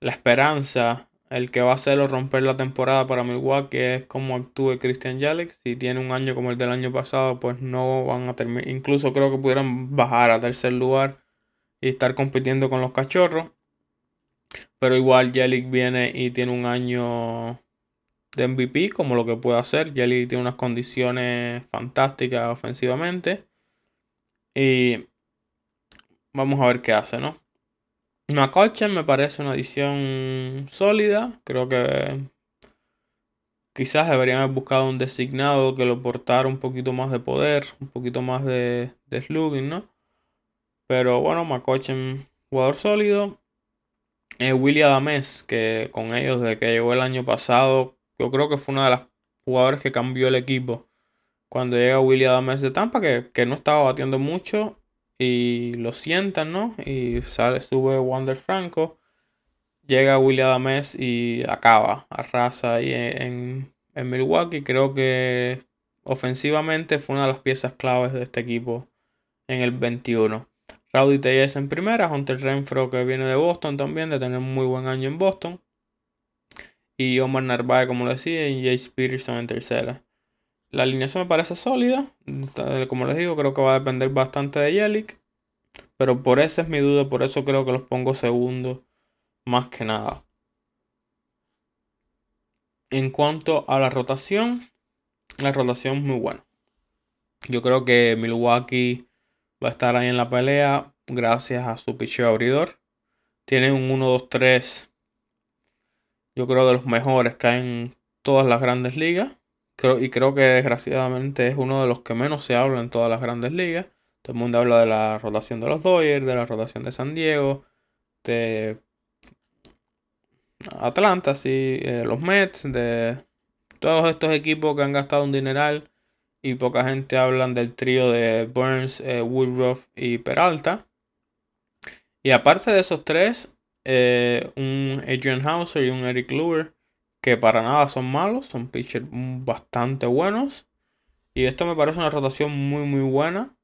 la esperanza, el que va a hacerlo romper la temporada para Milwaukee es como actúe Christian Jelic. Si tiene un año como el del año pasado, pues no van a terminar. Incluso creo que pudieran bajar a tercer lugar y estar compitiendo con los cachorros. Pero igual Jelic viene y tiene un año de MVP, como lo que puede hacer. Jelly tiene unas condiciones fantásticas ofensivamente. Y vamos a ver qué hace, ¿no? McCutcheon me parece una edición sólida. Creo que quizás deberían haber buscado un designado que lo portara un poquito más de poder, un poquito más de, de slugging, ¿no? Pero bueno, McCutcheon, jugador sólido. Eh, William Adames, que con ellos desde que llegó el año pasado yo creo que fue una de las jugadores que cambió el equipo cuando llega Willie Adams de Tampa, que, que no estaba batiendo mucho, y lo sientan, ¿no? Y sale, sube Wander Franco. Llega William Adames y acaba, arrasa ahí en, en, Milwaukee. Creo que ofensivamente fue una de las piezas claves de este equipo en el 21. Rowdy Tellez en primera, Hunter Renfro que viene de Boston también, de tener un muy buen año en Boston. Y Omar Narváez, como lo decía, y Jace Peterson en tercera. La alineación me parece sólida. Como les digo, creo que va a depender bastante de Yelich. Pero por esa es mi duda, por eso creo que los pongo segundo. Más que nada. En cuanto a la rotación, la rotación es muy buena. Yo creo que Milwaukee va a estar ahí en la pelea gracias a su picheo abridor. Tiene un 1-2-3. Yo creo de los mejores que hay en todas las grandes ligas y creo que desgraciadamente es uno de los que menos se habla en todas las grandes ligas. Todo el mundo habla de la rotación de los Dodgers, de la rotación de San Diego, de Atlanta, sí, eh, los Mets, de todos estos equipos que han gastado un dineral y poca gente hablan del trío de Burns, eh, Woodruff y Peralta. Y aparte de esos tres, eh, un Adrian Hauser y un Eric Luer que para nada son malos, son pitchers bastante buenos. Y esto me parece una rotación muy muy buena.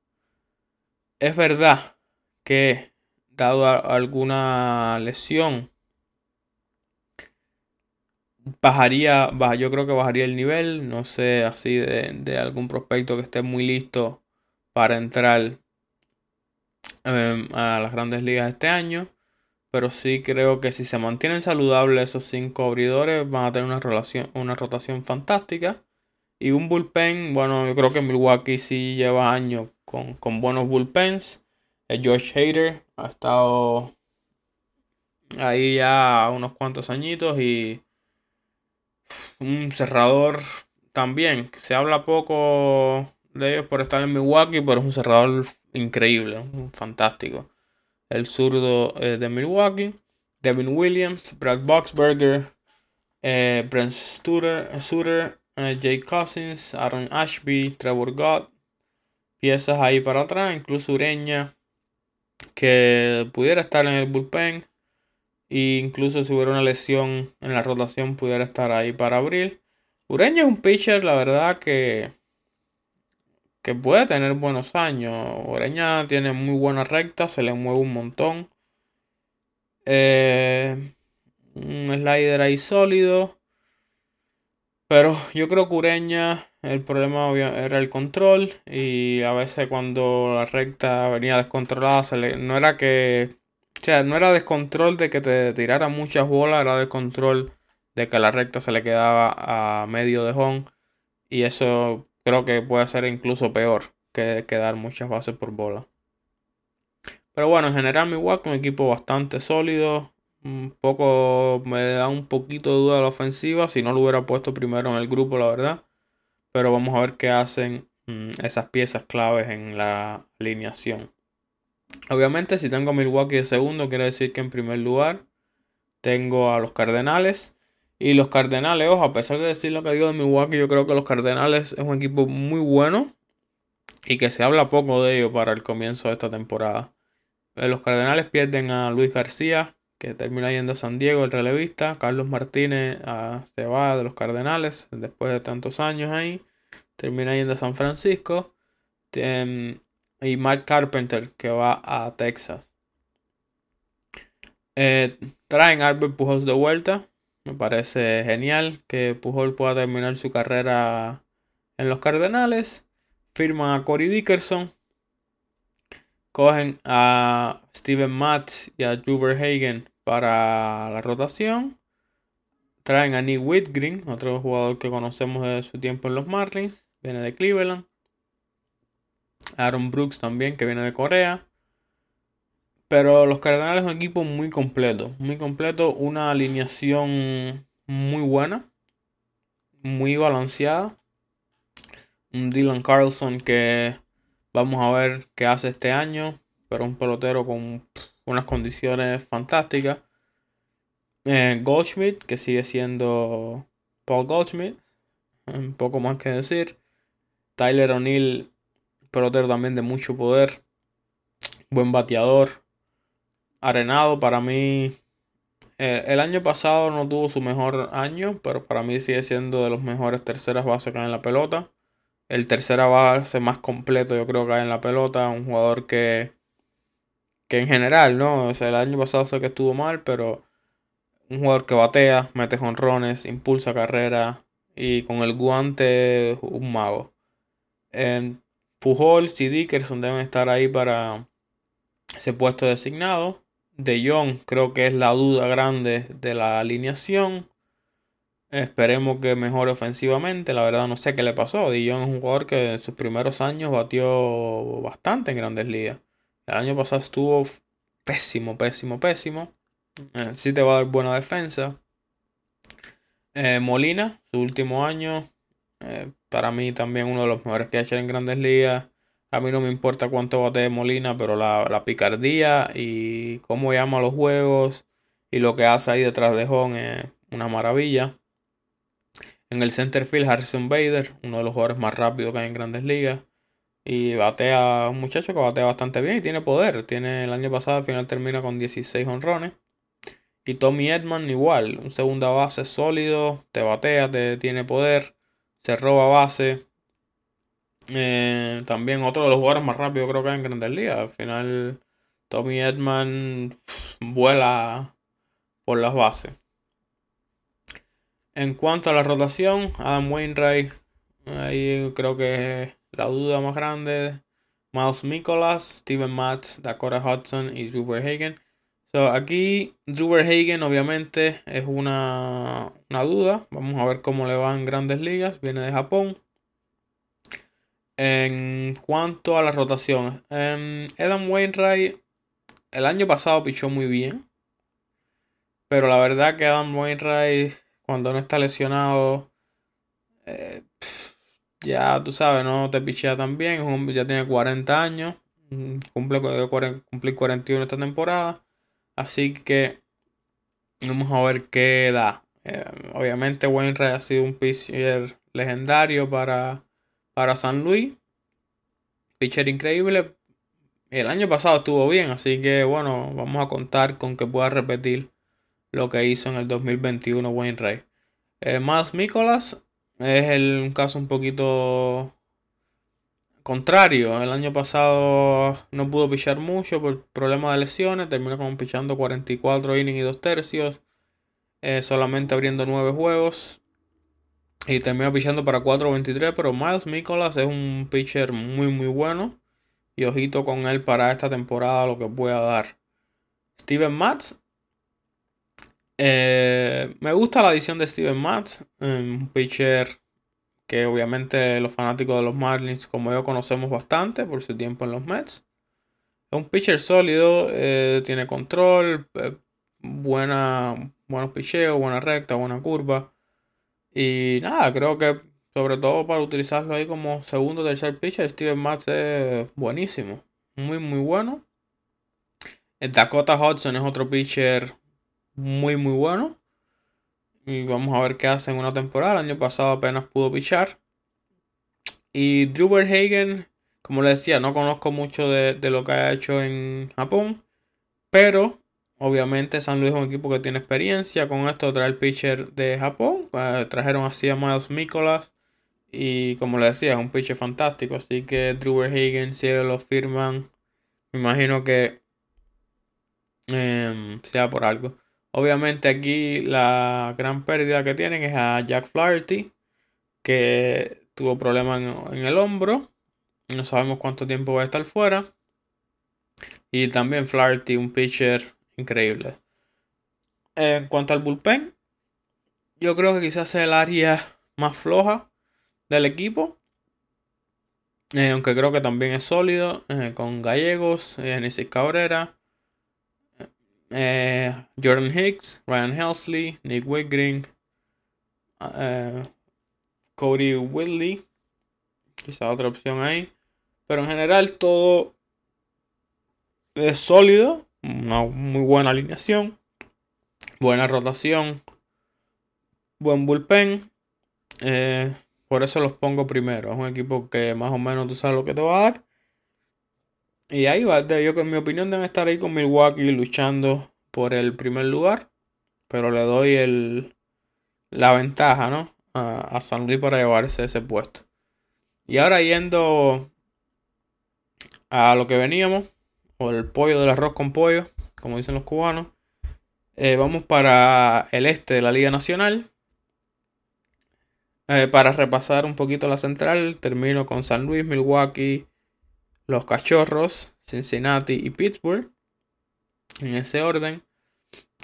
Es verdad que dado alguna lesión bajaría, yo creo que bajaría el nivel, no sé, así de, de algún prospecto que esté muy listo para entrar em, a las grandes ligas este año. Pero sí creo que si se mantienen saludables esos cinco abridores van a tener una, relación, una rotación fantástica. Y un bullpen, bueno, yo creo que Milwaukee sí lleva años con, buenos bullpens. El George Hader ha estado ahí ya unos cuantos añitos y un cerrador también. Se habla poco de ellos por estar en Milwaukee, pero es un cerrador increíble, fantástico el zurdo eh, de Milwaukee, Devin Williams, Brad Boxberger, eh, Brent Suter, eh, Jake Cousins, Aaron Ashby, Trevor Gott, piezas ahí para atrás, incluso Ureña, que pudiera estar en el bullpen, e incluso si hubiera una lesión en la rotación, pudiera estar ahí para abrir. Ureña es un pitcher, la verdad que que puede tener buenos años. Oreña tiene muy buena recta, se le mueve un montón. Eh, un slider ahí sólido. Pero yo creo que Ureña, el problema era el control. Y a veces cuando la recta venía descontrolada, se le, no era que. O sea, no era descontrol de que te tirara muchas bolas, era descontrol de que la recta se le quedaba a medio de home. Y eso creo que puede ser incluso peor que, dar muchas bases por bola. Pero bueno, en general Milwaukee un equipo bastante sólido. Un poco me da un poquito de duda de la ofensiva. Si no lo hubiera puesto primero en el grupo, la verdad. Pero vamos a ver qué hacen mm, esas piezas claves en la alineación. Obviamente, si tengo a Milwaukee de segundo, quiere decir que en primer lugar tengo a los Cardenales. Y los Cardenales, ojo, a pesar de decir lo que digo de Milwaukee, yo creo que los Cardenales es un equipo muy bueno y que se habla poco de ellos para el comienzo de esta temporada. Eh, los Cardenales pierden a Luis García, que termina yendo a San Diego, el relevista. Carlos Martínez ah, se va de los Cardenales después de tantos años ahí. Termina yendo a San Francisco. y Mike Carpenter, que va a Texas. Eh, traen a Albert Pujols de vuelta. Me parece genial que Pujol pueda terminar su carrera en los Cardenales. Firman a Corey Dickerson. Cogen a Steven Matz y a Drew Hagen para la rotación. Traen a Nick Whitgreen, otro jugador que conocemos de su tiempo en los Marlins. Viene de Cleveland. Aaron Brooks también, que viene de Corea. Pero los Cardenales son un equipo muy completo. Muy completo. Una alineación muy buena. Muy balanceada. Un Dylan Carlson que vamos a ver qué hace este año. Pero un pelotero con unas condiciones fantásticas. Eh, Goldschmidt, que sigue siendo Paul Goldschmidt. Un poco más que decir. Tyler O'Neill, pelotero también de mucho poder. Buen bateador. Arenado, para mí. Eh, el año pasado no tuvo su mejor año, pero para mí sigue siendo de los mejores terceras bases que hay en la pelota. El tercera base más completo, yo creo que hay en la pelota. Un jugador que. que en general, ¿no? El año pasado sé que estuvo mal, pero. Un jugador que batea, mete jonrones, impulsa carrera y con el guante un mago. Pujols y Dickerson deben estar ahí para ese puesto designado. De Jong creo que es la duda grande de la alineación. Esperemos que mejore ofensivamente. La verdad no sé qué le pasó. De Jong es un jugador que en sus primeros años batió bastante en grandes ligas. El año pasado estuvo pésimo, pésimo, pésimo. Eh, sí te va a dar buena defensa. Eh, Molina, su último año, eh, para mí también uno de los mejores hecho en grandes ligas. A mí no me importa cuánto bate Molina, pero la, picardía y cómo llama los juegos y lo que hace ahí detrás de Home es una maravilla. En el center field, Harrison Bader, uno de los jugadores más rápidos que hay en grandes ligas. Y batea, un muchacho que batea bastante bien y tiene poder. Tiene el año pasado al final termina con 16 honrones. Y Tommy Edman igual, un segunda base sólido, te batea, te tiene poder, se roba base. Eh, también otro de los jugadores más rápidos creo que en Grandes Ligas. Al final Tommy Edman vuela por las bases. En cuanto a la rotación, Adam Wainwright, ahí creo que es la duda más grande. Miles Nicholas, Steven Matt, Dakota Hudson y Drew Hagen. So, aquí Drew Hagen obviamente es una, duda. Vamos a ver cómo le va en grandes ligas. Viene de Japón. En cuanto a la rotación, um, Adam Wainwright el año pasado pichó muy bien. Pero la verdad que Adam Wainwright cuando no está lesionado, eh, ya tú sabes, no te pichea tan bien. Ya tiene 40 años. Mm, cumple, cumplir 41 esta temporada. Así que vamos a ver qué da. Eh, obviamente Wainwright ha sido un pitcher legendario para, para San Luis. Pitcher increíble. El año pasado estuvo bien, así que bueno, vamos a contar con que pueda repetir lo que hizo en el 2021 Wainwright. Eh, Miles Nicholas es el, un caso un poquito contrario, el año pasado no pudo pichar mucho por problemas de lesiones, terminó como pichando 44 innings y 2 tercios, eh, solamente abriendo 9 juegos y terminó pichando para 4.23, pero Miles Nicholas es un pitcher muy muy bueno y ojito con él para esta temporada lo que pueda dar. Steven Matz. Eh, me gusta la adición de Steven Matz, un pitcher que obviamente los fanáticos de los Marlins, como yo, conocemos bastante por su tiempo en los Mets. Es un pitcher sólido, eh, tiene control, eh, buena, buenos picheos, buena recta, buena curva. Y nada, creo que sobre todo para utilizarlo ahí como segundo o tercer pitcher, Steven Matz es buenísimo. Muy, muy bueno. Dakota Hudson es otro pitcher muy, muy bueno. Y vamos a ver qué hace en una temporada. El año pasado apenas pudo pichar. Y Drew Hagen, como le decía, no conozco mucho de, lo que ha hecho en Japón. Pero obviamente San Luis es un equipo que tiene experiencia. Con esto trae el pitcher de Japón. Eh, trajeron así a Miles Nicholas. Y como le decía, es un pitcher fantástico. Así que Drew Hagen, si lo firman, me imagino que em, sea por algo. Obviamente aquí la gran pérdida que tienen es a Jack Flaherty, que tuvo problemas en, el hombro. No sabemos cuánto tiempo va a estar fuera. Y también Flaherty, un pitcher increíble. En cuanto al bullpen, yo creo que quizás sea el área más floja del equipo. Eh, aunque creo que también es sólido. Eh, con Gallegos, Genesis Cabrera, eh, Jordan Hicks, Ryan Helsley, Nick Wiggring, eh, Cody Whitley, quizá otra opción ahí. Pero en general todo es sólido, una muy buena alineación, buena rotación, buen bullpen. Eh, por eso los pongo primero. Es un equipo que más o menos tú sabes lo que te va a dar. Y ahí va, yo en mi opinión deben estar ahí con Milwaukee luchando por el primer lugar. Pero le doy el, la ventaja, ¿no? A, a San Luis para llevarse ese puesto. Y ahora yendo a lo que veníamos, o el pollo del arroz con pollo, como dicen los cubanos. Eh, vamos para el este de la Liga Nacional. Eh, para repasar un poquito la central, termino con San Luis, Milwaukee, los Cachorros, Cincinnati y Pittsburgh. En ese orden.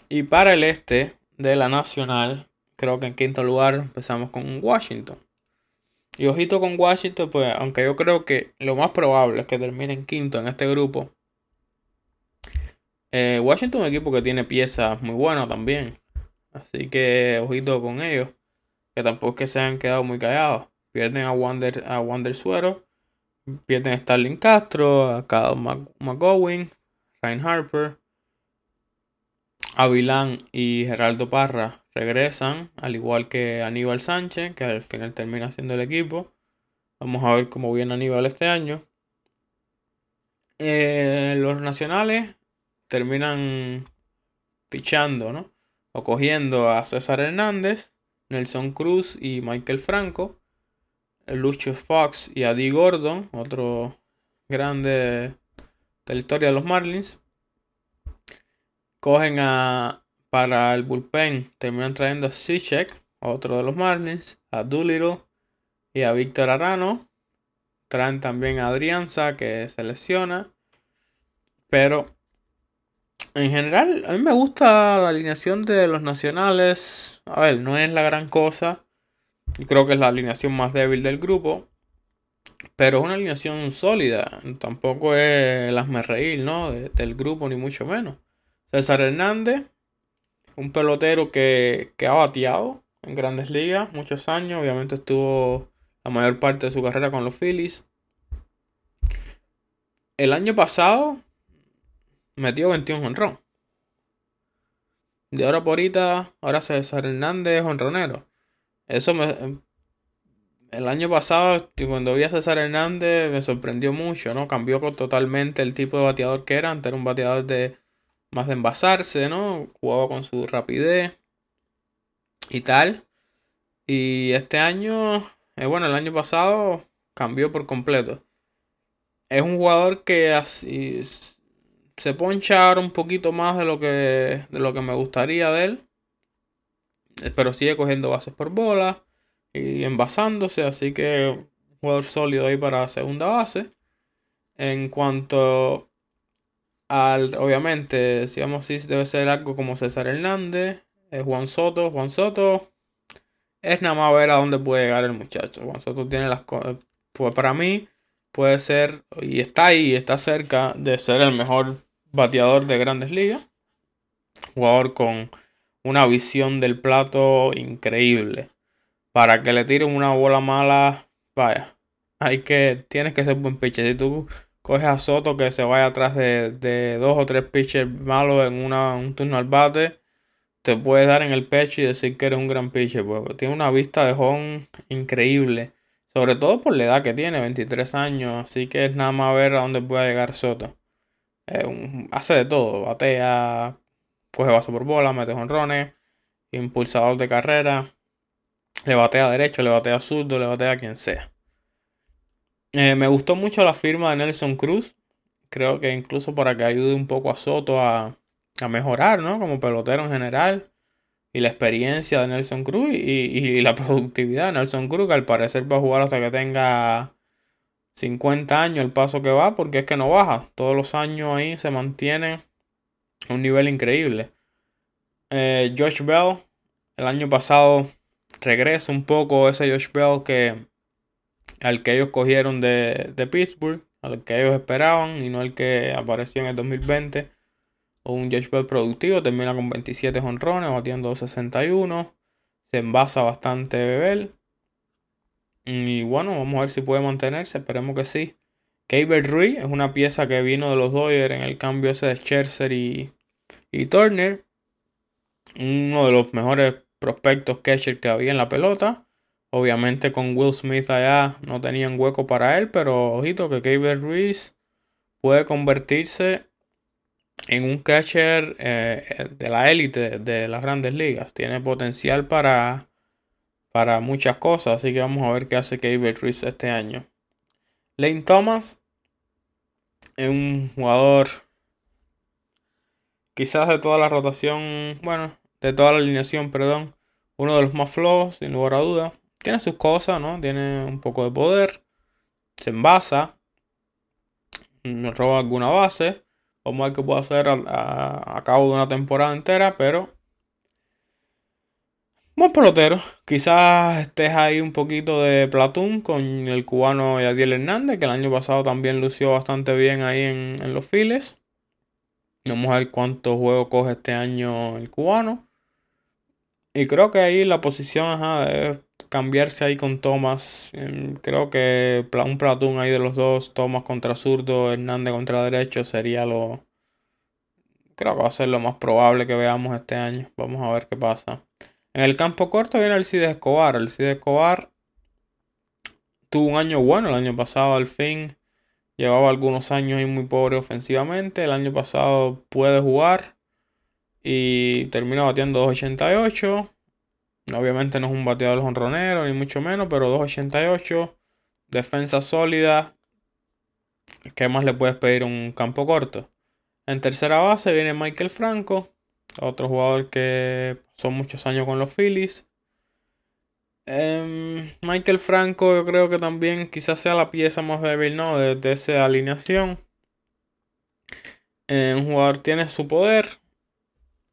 Y para el este de la Nacional, creo que en quinto lugar empezamos con Washington. Y ojito con Washington, pues aunque yo creo que lo más probable es que termine en quinto en este grupo. Eh, Washington es un equipo que tiene piezas muy buenas también. Así que ojito con ellos que tampoco es que se han quedado muy callados. Pierden a Wander, a Wander Suero, pierden a Starling Castro, a Kyle McGowan, Ryan Harper, Avilán y Geraldo Parra regresan, al igual que Aníbal Sánchez, que al final termina siendo el equipo. Vamos a ver cómo viene Aníbal este año. Eh, los nacionales terminan fichando, ¿no? O cogiendo a César Hernández Nelson Cruz y Michael Franco, Lucio Fox y Adi Gordon, otro grande de la historia de los Marlins. Cogen a para el bullpen, terminan trayendo a Sichek, otro de los Marlins, a Doolittle y a Víctor Arano. Traen también a Adrianza que se lesiona. Pero en general, a mí me gusta la alineación de los nacionales. A ver, no es la gran cosa. Creo que es la alineación más débil del grupo. Pero es una alineación sólida. Tampoco es el asme reír, ¿no? del grupo, ni mucho menos. César Hernández, un pelotero que, que ha bateado en grandes ligas muchos años. Obviamente estuvo la mayor parte de su carrera con los Phillies. El año pasado metió 21 honrón. De ahora por ahorita, ahora César Hernández honronero. Eso me. El año pasado, cuando vi a César Hernández, me sorprendió mucho, ¿no? Cambió totalmente el tipo de bateador que era. Antes era un bateador de más de envasarse, ¿no? Jugaba con su rapidez y tal. Y este año, eh, bueno, el año pasado cambió por completo. Es un jugador que así se poncha ahora un poquito más de lo que, de lo que me gustaría de él. Eh, pero sigue cogiendo bases por bola y envasándose. Así que un jugador sólido ahí para segunda base. En cuanto al, obviamente, si vamos así, debe ser algo como César Hernández, eh, Juan Soto. Juan Soto es nada más ver a dónde puede llegar el muchacho. Juan Soto tiene las cosas. Pues para mí, puede ser, y está ahí, está cerca de ser el mejor bateador de grandes ligas. Jugador con una visión del plato increíble. Para que le tiren una bola mala, vaya, hay que, tienes que ser buen pitcher. Si tú coges a Soto que se vaya atrás de, dos o tres pitchers malos en una, un turno al bate, te puedes dar en el pecho y decir que eres un gran pitcher. Pues, tiene una vista de home increíble. Sobre todo por la edad que tiene, 23 años. Así que es nada más ver a dónde puede llegar Soto. Hace de todo. Batea, coge vaso por bola, mete honrones, impulsador de carrera. Le batea derecho, le batea zurdo, le batea a quien sea. Eh, me gustó mucho la firma de Nelson Cruz. Creo que incluso para que ayude un poco a Soto a, a mejorar, ¿no? Como pelotero en general y la experiencia de Nelson Cruz y, la productividad de Nelson Cruz, que al parecer va a jugar hasta que tenga 50 años el paso que va, porque es que no baja. Todos los años ahí se mantiene a un nivel increíble. Eh, Josh Bell, el año pasado regresa un poco ese Josh Bell que al que ellos cogieron de, de Pittsburgh, al que ellos esperaban y no el que apareció en el 2020 un Josh Bell productivo, termina con 27 honrones, batiendo 61. Se envasa bastante Bebel. Y bueno, vamos a ver si puede mantenerse, esperemos que sí. Caber Ruiz es una pieza que vino de los Dodgers en el cambio ese de Scherzer y, y Turner. Uno de los mejores prospectos catcher que había en la pelota. Obviamente con Will Smith allá no tenían hueco para él, pero ojito que Gabriel Ruiz puede convertirse en un catcher eh, de la élite de las grandes ligas. Tiene potencial para, para muchas cosas, así que vamos a ver qué hace Gabriel Ruiz este año. Lane Thomas es un jugador quizás de toda la rotación, bueno, de toda la alineación, perdón, uno de los más flojos, sin lugar a duda. Tiene sus cosas, ¿no? Tiene un poco de poder, se envasa, roba alguna base. Vamos a ver qué puede hacer a, cabo de una temporada entera, pero Buen pelotero. Quizás estés ahí un poquito de platón con el cubano Yadiel Hernández, que el año pasado también lució bastante bien ahí en, en los files. Vamos a ver cuántos juegos coge este año el cubano. Y creo que ahí la posición ajá, debe cambiarse ahí con Thomas. Em, creo que un platón ahí de los dos, Thomas contra zurdo, Hernández contra derecho, sería lo. Creo que va a ser lo más probable que veamos este año. Vamos a ver qué pasa. En el campo corto viene el Cid Escobar. El Cid Escobar tuvo un año bueno el año pasado, al fin Llevaba algunos años y muy pobre ofensivamente. El año pasado puede jugar y termina batiendo 2.88. Obviamente no es un bateador honronero ni mucho menos, pero 2.88. Defensa sólida. ¿Qué más le puedes pedir un campo corto? En tercera base viene Michael Franco, otro jugador que son muchos años con los Phillies. Em, Michael Franco yo creo que también quizás sea la pieza más débil ¿no? de, esa alineación. Eh, un jugador tiene su poder,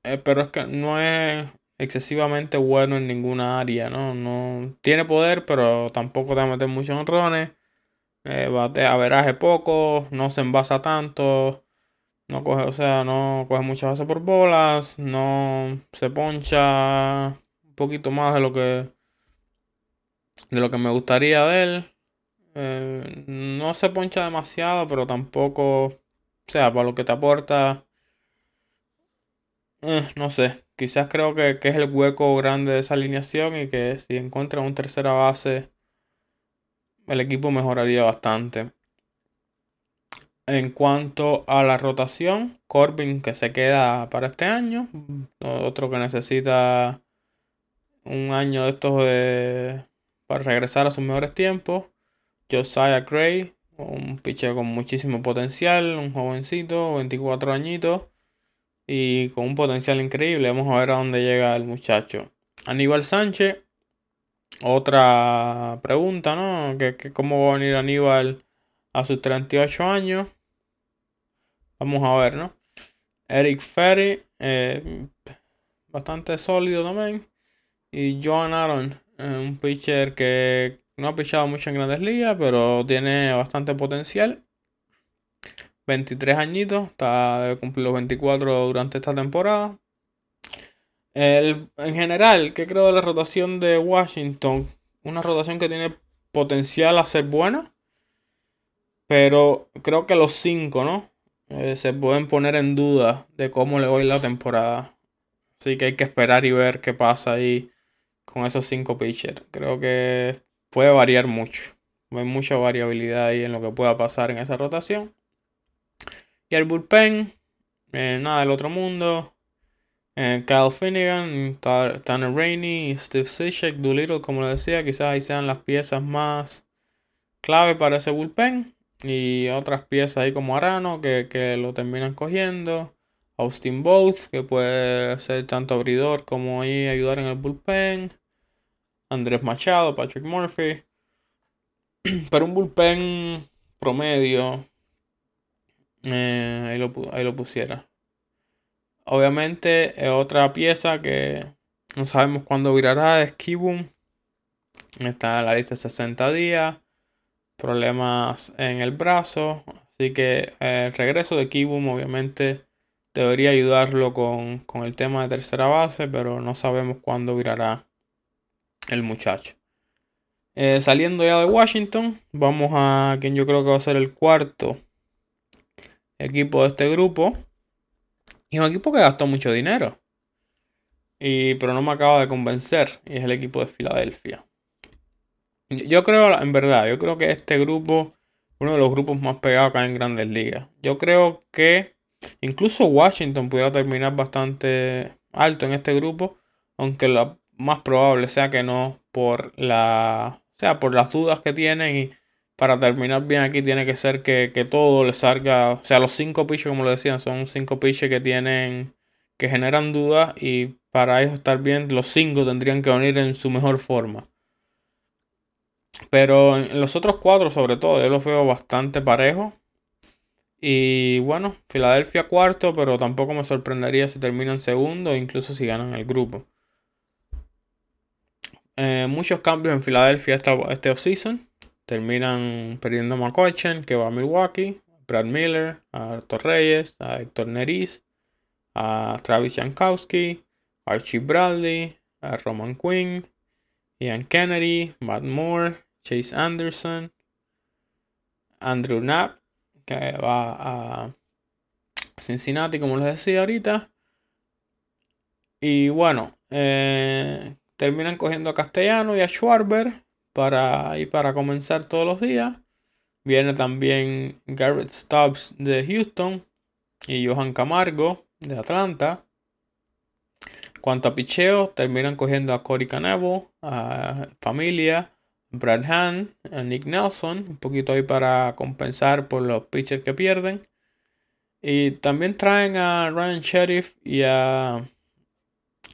eh, pero es que no es excesivamente bueno en ninguna área, ¿no? no tiene poder, pero tampoco te va a meter muchos honrones. Eh, batea averaje poco, no se envasa tanto, no coge, o sea, no coge muchas bases por bolas, no se poncha un poquito más de lo que de lo que me gustaría de él. Eh, no se poncha demasiado, pero tampoco, o sea, para lo que te aporta, eh, no sé, quizás creo que, es el hueco grande de esa alineación y que si encuentra un tercera base, el equipo mejoraría bastante. En cuanto a la rotación, Corbin que se queda para este año, otro que necesita un año de estos de para regresar a sus mejores tiempos. Josiah Gray, un pitcher con muchísimo potencial, un jovencito, 24 añitos y con un potencial increíble. Vamos a ver a dónde llega el muchacho. Aníbal Sánchez, otra pregunta, ¿no? ¿Que, cómo va a venir Aníbal a sus 38 años? Vamos a ver, ¿no? Eric Ferry, eh, bastante sólido también. Y Joan Aaron, un pitcher que no ha pichado mucho en grandes ligas, pero tiene bastante potencial. 23 añitos, está de cumplir los 24 durante esta temporada. en general, ¿qué creo de la rotación de Washington? Una rotación que tiene potencial a ser buena, pero creo que los 5, ¿no? Eh, se pueden poner en duda de cómo le voy la temporada. Así que hay que esperar y ver qué pasa ahí con esos cinco pitchers. Creo que puede variar mucho. Hay mucha variabilidad ahí en lo que pueda pasar en esa rotación. Y el bullpen, eh, nada del otro mundo. Eh, Kyle Finnegan, Tanner Rainey, Steve Cishek, Doolittle, como le decía, quizás ahí sean las piezas más clave para ese bullpen. Y otras piezas ahí como Arano que, que lo terminan cogiendo. Austin Booth, que puede ser tanto abridor como ahí ayudar en el bullpen. Andrés Machado, Patrick Murphy. [clears throat] Pero un bullpen promedio, eh, ahí, lo, pusiera. Obviamente, otra pieza que no sabemos cuándo virará es Kibum. Está en la lista de 60 días. Problemas en el brazo. Así que el regreso de Kibum, obviamente debería ayudarlo con, el tema de tercera base, pero no sabemos cuándo virará el muchacho. Eh, saliendo ya de Washington, vamos a quien yo creo que va a ser el cuarto equipo de este grupo. Y un equipo que gastó mucho dinero. Y, pero no me acaba de convencer. Y es el equipo de Filadelfia. Yo creo, en verdad, yo creo que este grupo, uno de los grupos más pegados acá en Grandes Ligas. Yo creo que incluso Washington pudiera terminar bastante alto en este grupo, aunque lo más probable sea que no por la, sea, por las dudas que tienen y para terminar bien aquí tiene que ser que, todo le salga, o sea, los cinco pitches como lo decían, son cinco pitches que tienen, que generan dudas y para ellos estar bien, los cinco tendrían que venir en su mejor forma. Pero en los otros cuatro, sobre todo, yo los veo bastante parejos. Y bueno, Filadelfia cuarto, pero tampoco me sorprendería si terminan segundo incluso si ganan el grupo. Eh, muchos cambios en Filadelfia esta, este offseason terminan perdiendo a McCutcheon, que va a Milwaukee, Brad Miller, a Arthur Reyes, a Héctor Neris, a Travis Jankowski, Archie Bradley, a Roman Quinn, Ian Kennedy, Matt Moore, Chase Anderson, Andrew Knapp, que va a Cincinnati, como les decía ahorita. Y bueno, eh, terminan cogiendo a Castellano y a Schwarber, para, y para comenzar todos los días. Viene también Garrett Stubbs de Houston y Johan Camargo de Atlanta. Cuanto a picheo, terminan cogiendo a Cory a Familia, Brad Hand, a Nick Nelson, un poquito ahí para compensar por los pitchers que pierden. Y también traen a Ryan Sheriff y a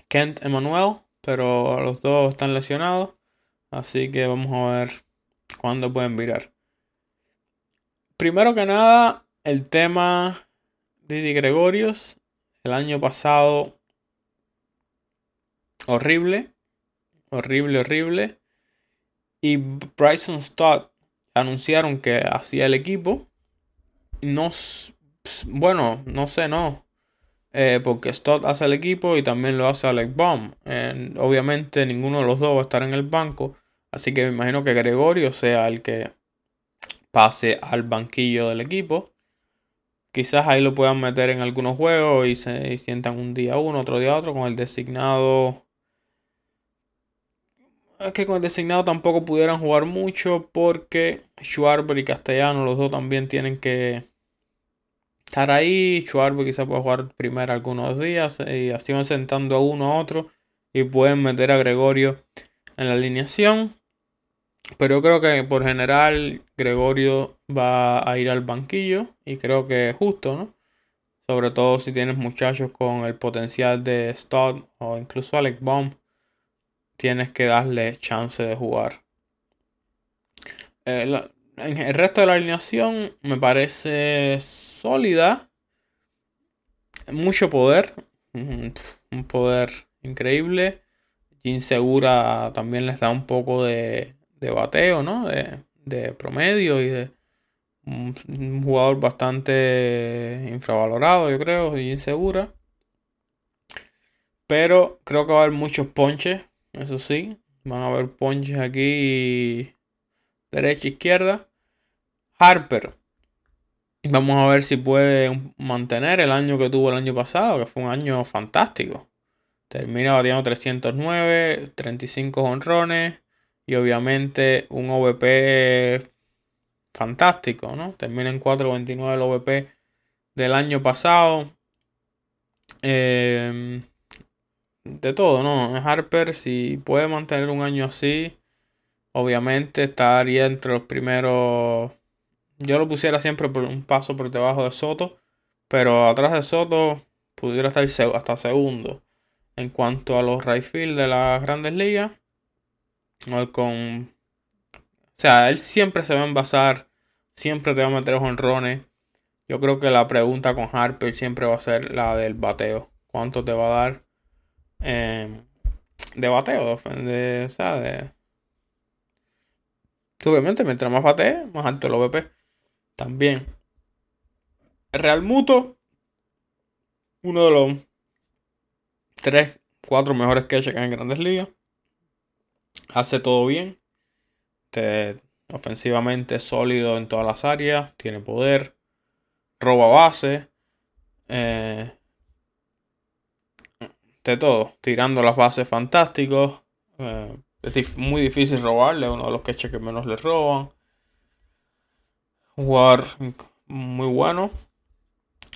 Kent Emanuel, pero los dos están lesionados. Así que vamos a ver cuándo pueden virar. Primero que nada, el tema Didi Gregorios. El año pasado, horrible. Horrible, horrible. Y Bryson Stott anunciaron que hacía el equipo. No, bueno, no sé, no. Eh, porque Stott hace el equipo y también lo hace Alec Baum. obviamente ninguno de los dos va a estar en el banco. Así que me imagino que Gregorio sea el que pase al banquillo del equipo. Quizás ahí lo puedan meter en algunos juegos y se sientan un día uno, otro día otro con el designado. Que con el designado tampoco pudieran jugar mucho porque Schwarber y Castellano, los dos también tienen que estar ahí. Schwarber quizás pueda jugar primero algunos días y así van sentando a uno a otro y pueden meter a Gregorio en la alineación. Pero yo creo que por general Gregorio va a ir al banquillo y creo que es justo, ¿no? Sobre todo si tienes muchachos con el potencial de Stott o incluso Alec Baum, tienes que darle chance de jugar. Eh, el resto de la alineación me parece sólida. Mucho poder. Un poder increíble. Insegura también les da un poco de, bateo, ¿no? De, de promedio y de un, jugador bastante infravalorado, yo creo, y insegura. Pero creo que va a haber muchos ponches, eso sí. Van a haber ponches aquí derecha, izquierda. Harper. Vamos a ver si puede mantener el año que tuvo el año pasado, que fue un año fantástico. Termina batiendo 309, 35 honrones y obviamente un OVP fantástico, ¿no? Termina en 4.29 el OVP del año pasado. Em, de todo, ¿no? Harper, si puede mantener un año así, obviamente estaría entre los primeros. Yo lo pusiera siempre por un paso por debajo de Soto, pero atrás de Soto pudiera estar hasta segundo. En cuanto a los right field de las grandes ligas, con. O sea, él siempre se va a envasar. Siempre te va a meter honrones. Yo creo que la pregunta con Harper siempre va a ser la del bateo. ¿Cuánto te va a dar em, de bateo? De, o sea, de. Obviamente, mientras más batee, más alto el OVP. También. Real Muto. Uno de los tres, cuatro mejores que hay en grandes ligas hace todo bien. ofensivamente sólido en todas las áreas. Tiene poder. Roba base. Eh, de todo. Tirando las bases fantásticos. Eh, es muy difícil robarle, uno de los catchers que menos le roban. Jugador muy bueno.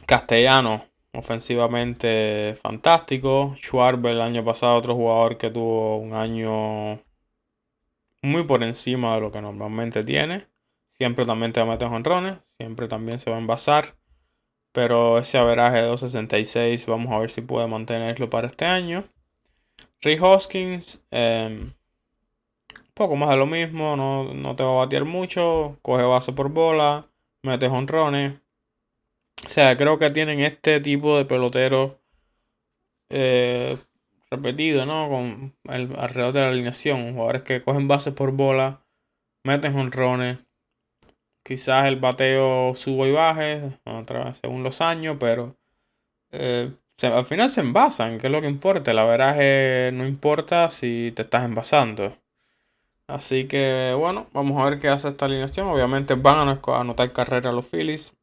Castellano, ofensivamente fantástico. Schwarber el año pasado, otro jugador que tuvo un año muy por encima de lo que normalmente tiene. Siempre también te va a meter honrones, siempre también se va a envasar. Pero ese averaje de 2.66 vamos a ver si puede mantenerlo para este año. Rick Hoskins, em, un poco más de lo mismo, no, te va a batear mucho, coge base por bola, mete honrones. O sea, creo que tienen este tipo de pelotero eh, repetido, ¿no? Con el, alrededor de la alineación. Jugadores que cogen bases por bola, meten honrones. Quizás el bateo subo y baje según los años, pero eh, al final se envasan, que es lo que importa. La veraje no importa si te estás envasando. Así que bueno, vamos a ver qué hace esta alineación. Obviamente van a anotar carrera los Phillies.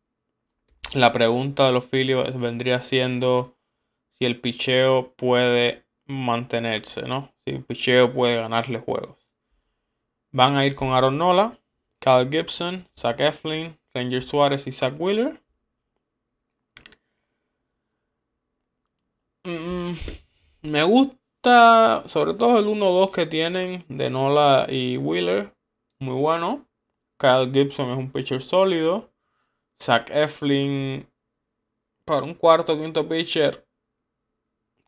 La pregunta de los Phillies vendría siendo si el picheo puede mantenerse, ¿no? Si el picheo puede ganarle juegos. Van a ir con Aaron Nola, Kyle Gibson, Zach Eflin, Ranger Suárez y Zach Wheeler. Mm, me gusta sobre todo el 1-2 que tienen de Nola y Wheeler. Muy bueno. Kyle Gibson es un pitcher sólido. Zach Eflin para un cuarto quinto pitcher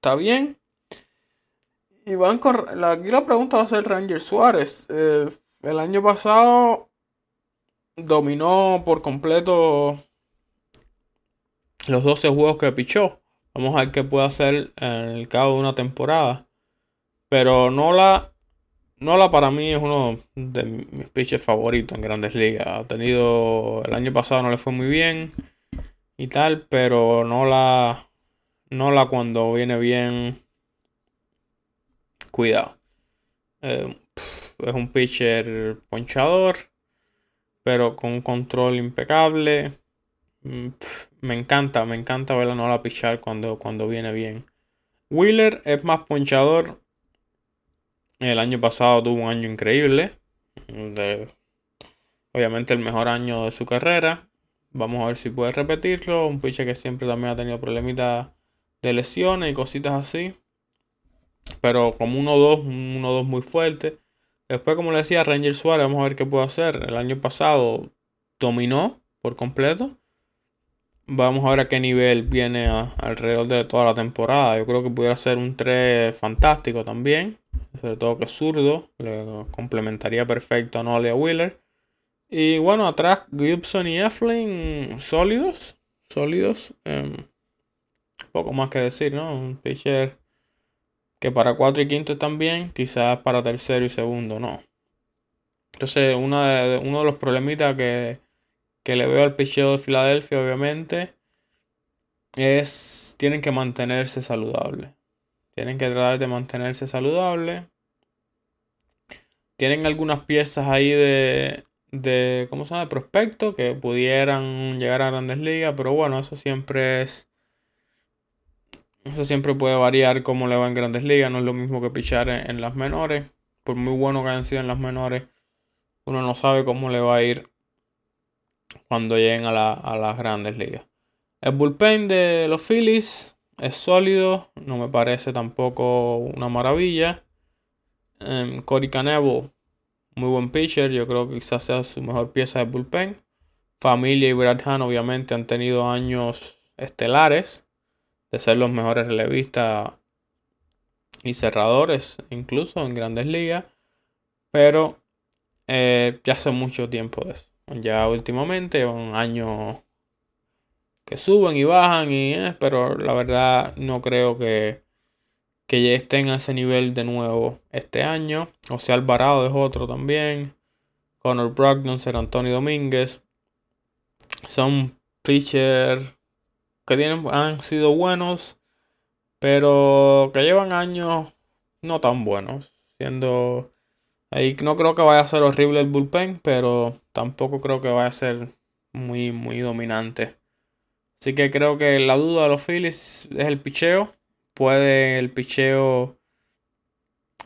está bien. Y van con. Aquí la pregunta va a ser Ranger Suárez. Eh, el año pasado dominó por completo los 12 juegos que pichó. Vamos a ver qué puede hacer en el cabo de una temporada. Pero Nola, Nola para mí es uno de mis pitchers favoritos en grandes ligas. Ha tenido. El año pasado no le fue muy bien y tal, pero Nola. Nola cuando viene bien. Cuidado. Eh, es un pitcher ponchador pero con un control impecable. Mm, me encanta, me encanta verla no la pichar cuando, cuando viene bien. Wheeler es más ponchador. El año pasado tuvo un año increíble. obviamente el mejor año de su carrera. Vamos a ver si puede repetirlo. Un pitcher que siempre también ha tenido problemitas de lesiones y cositas así. Pero como 1-2, un 1-2 muy fuerte. Después, como le decía, Ranger Suárez, vamos a ver qué puede hacer. El año pasado dominó por completo. Vamos a ver a qué nivel viene alrededor de toda la temporada. Yo creo que pudiera ser un 3 fantástico también. Sobre todo que es zurdo. Le complementaría perfecto a Nolia Wheeler. Y bueno, atrás Gibson y Eflin sólidos. Sólidos. Em, poco más que decir, ¿no? Un pitcher que para cuatro y quinto están bien, quizás para tercero y segundo no. Entonces, uno de, uno de los problemitas que, que le veo al picheo de Filadelfia, obviamente, es tienen que mantenerse saludables. Tienen que tratar de mantenerse saludables. Tienen algunas piezas ahí de, de ¿cómo se llama? De prospecto que pudieran llegar a grandes ligas, pero bueno, eso siempre es eso siempre puede variar cómo le va en grandes ligas. No es lo mismo que pichar en, las menores. Por muy bueno que hayan sido en las menores, uno no sabe cómo le va a ir cuando lleguen a, las grandes ligas. El bullpen de los Phillies es sólido. No me parece tampoco una maravilla. Um, Corey Canebo, muy buen pitcher. Yo creo que quizás sea su mejor pieza de bullpen. Familia y Brad Hahn obviamente han tenido años estelares de ser los mejores relevistas y cerradores, incluso en grandes ligas. Pero eh, ya hace mucho tiempo de eso. Ya últimamente, un año que suben y bajan, y, eh, pero la verdad no creo que, que ya estén a ese nivel de nuevo este año. O sea, Alvarado es otro también. Connor Brogdon, Ser Antonio Domínguez. Son pitchers que tienen, han sido buenos, pero que llevan años no tan buenos. Siendo ahí no creo que vaya a ser horrible el bullpen, pero tampoco creo que vaya a ser muy, muy dominante. Así que creo que la duda de los Phillies es el picheo. Puede el picheo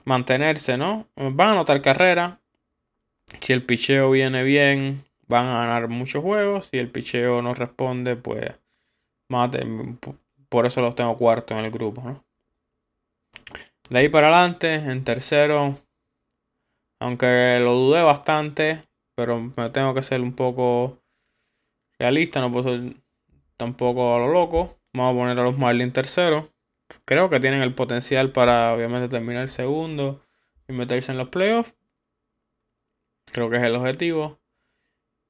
mantenerse, ¿no? Van a anotar carrera. Si el picheo viene bien, van a ganar muchos juegos. Si el picheo no responde, pues mate. Por eso los tengo cuarto en el grupo, ¿no? De ahí para adelante, en tercero, aunque lo dudé bastante, pero me tengo que ser un poco realista, no puedo ser tampoco a lo loco. Vamos a poner a los Marlins tercero. Creo que tienen el potencial para obviamente terminar segundo y meterse en los playoffs. Creo que es el objetivo.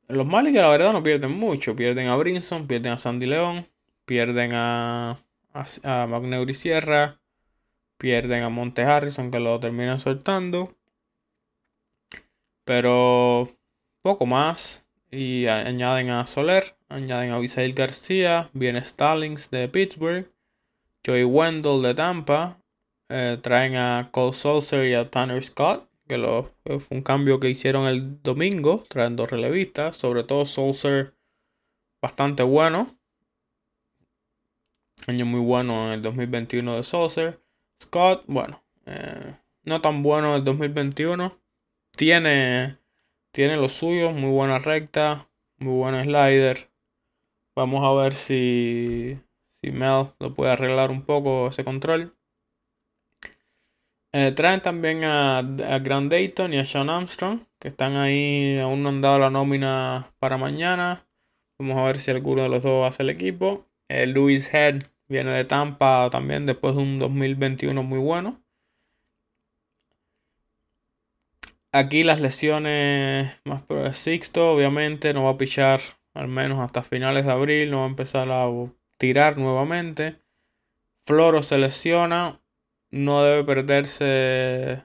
Los Marlins, la verdad, no pierden mucho. Pierden a Brinson, pierden a Sandy León, pierden a, a, Sierra, pierden a Monte Harrison, que lo terminan soltando. Pero poco más. Y añaden a Soler, añaden a Visail García, viene Stallings de Pittsburgh, Joey Wendell de Tampa, eh, traen a Cole Saucer y a Tanner Scott, que lo, fue un cambio que hicieron el domingo, trayendo relevistas, sobre todo Saucer bastante bueno. Año muy bueno en el 2021 de Saucer. Scott, bueno, eh, no tan bueno en el 2021. Tiene tiene lo suyo, muy buena recta, muy buen slider. Vamos a ver si, si Mel lo puede arreglar un poco ese control. Eh, traen también a, a, Grant Dayton y a Sean Armstrong, que están ahí, aún no han dado la nómina para mañana. Vamos a ver si alguno de los dos hace el equipo. Eh, Head viene de Tampa también después de un 2021 muy bueno. Aquí las lesiones más por Sixto, obviamente, no va a pichar al menos hasta finales de abril, no va a empezar a tirar nuevamente. Floro se lesiona, no debe perderse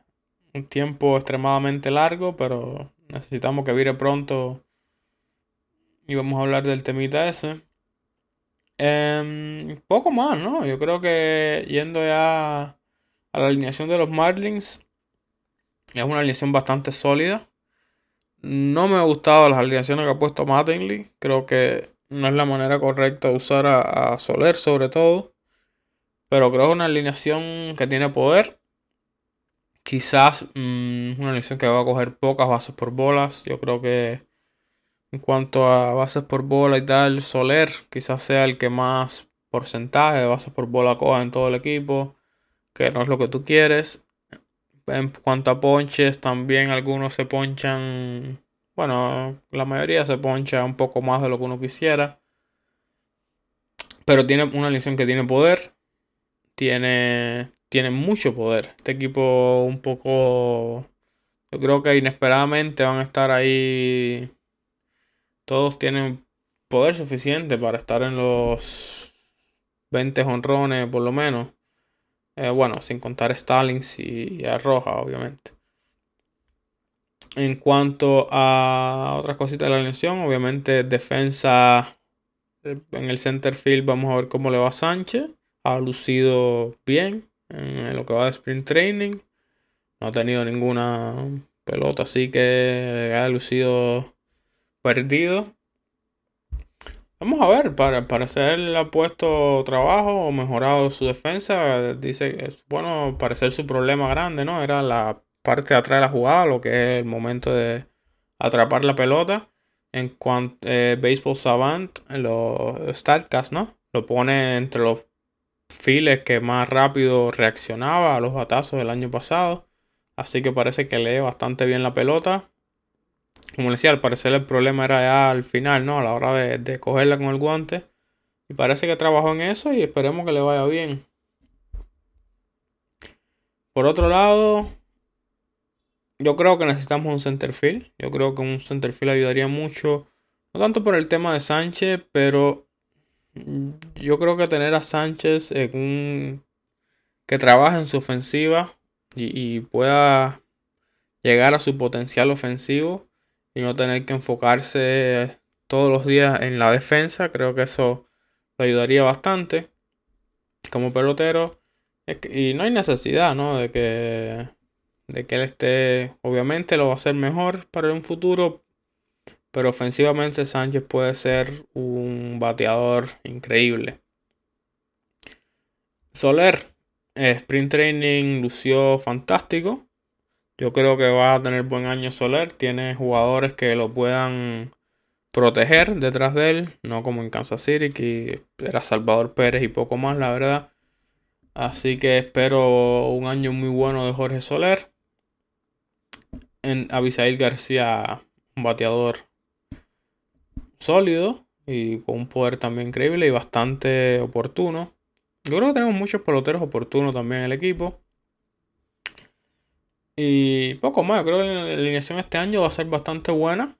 un tiempo extremadamente largo, pero necesitamos que vire pronto y vamos a hablar del temita ese. Em, poco más, ¿no? Yo creo que yendo ya a la alineación de los Marlins, es una alineación bastante sólida. No me ha gustado las alineaciones que ha puesto Mattingly. Creo que no es la manera correcta de usar a, Soler sobre todo. Pero creo que es una alineación que tiene poder. Quizás mm, una alineación que va a coger pocas bases por bolas. Yo creo que en cuanto a bases por bola y tal, Soler quizás sea el que más porcentaje de bases por bola coja en todo el equipo. Que no es lo que tú quieres. En cuanto a ponches, también algunos se ponchan. Bueno, la mayoría se poncha un poco más de lo que uno quisiera. Pero tiene una lección que tiene poder. Tiene, tiene mucho poder. Este equipo un poco... Yo creo que inesperadamente van a estar ahí. Todos tienen poder suficiente para estar en los 20 honrones por lo menos. Eh, bueno, sin contar Stallings y a Roja, obviamente. En cuanto a otras cositas de la alineación, obviamente defensa en el center field, vamos a ver cómo le va Sánchez. Ha lucido bien en lo que va de sprint training. No ha tenido ninguna pelota así que ha lucido perdido. Vamos a ver, para, para hacer el apuesto trabajo o mejorado su defensa, dice que es bueno parecer su problema grande, ¿no? Era la parte de atrás de la jugada, lo que es el momento de atrapar la pelota. En cuanto eh, Baseball Savant, los StatCast, ¿no? Lo pone entre los files que más rápido reaccionaba a los batazos del año pasado. Así que parece que lee bastante bien la pelota como decía, al parecer el problema era ya al final, ¿no? A la hora de, cogerla con el guante. Y parece que trabajó en eso y esperemos que le vaya bien. Por otro lado, yo creo que necesitamos un centerfield. Yo creo que un centerfield ayudaría mucho. No tanto por el tema de Sánchez, pero yo creo que tener a Sánchez en un, que trabaje en su ofensiva y pueda llegar a su potencial ofensivo y no tener que enfocarse todos los días en la defensa. Creo que eso ayudaría bastante como pelotero. Y no hay necesidad, ¿no? De que, de que él esté, obviamente lo va a hacer mejor para un futuro, pero ofensivamente Sánchez puede ser un bateador increíble. Soler, sprint training lució fantástico. Yo creo que va a tener buen año Soler. Tiene jugadores que lo puedan proteger detrás de él. No como en Kansas City, que era Salvador Pérez y poco más, la verdad. Así que espero un año muy bueno de Jorge Soler. En Abisail García, un bateador sólido y con un poder también increíble y bastante oportuno. Yo creo que tenemos muchos peloteros oportunos también en el equipo. Y poco más, creo que la alineación este año va a ser bastante buena.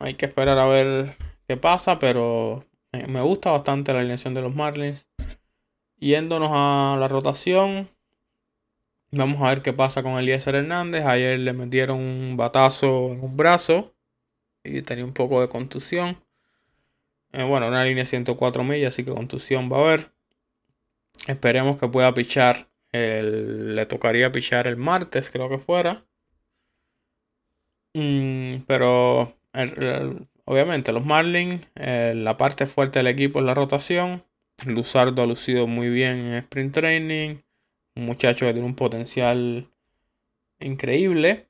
Hay que esperar a ver qué pasa, pero me gusta bastante la alineación de los Marlins. Yéndonos a la rotación, vamos a ver qué pasa con Eliezer Hernández. Ayer le metieron un batazo en un brazo y tenía un poco de contusión. Eh, bueno, una línea 104 millas, así que contusión va a haber. Esperemos que pueda pichar. Le tocaría pichar el martes, creo que fuera. Mm, pero obviamente los Marlins, eh, la parte fuerte del equipo es la rotación. Luzardo ha lucido muy bien en sprint training. Un muchacho que tiene un potencial increíble.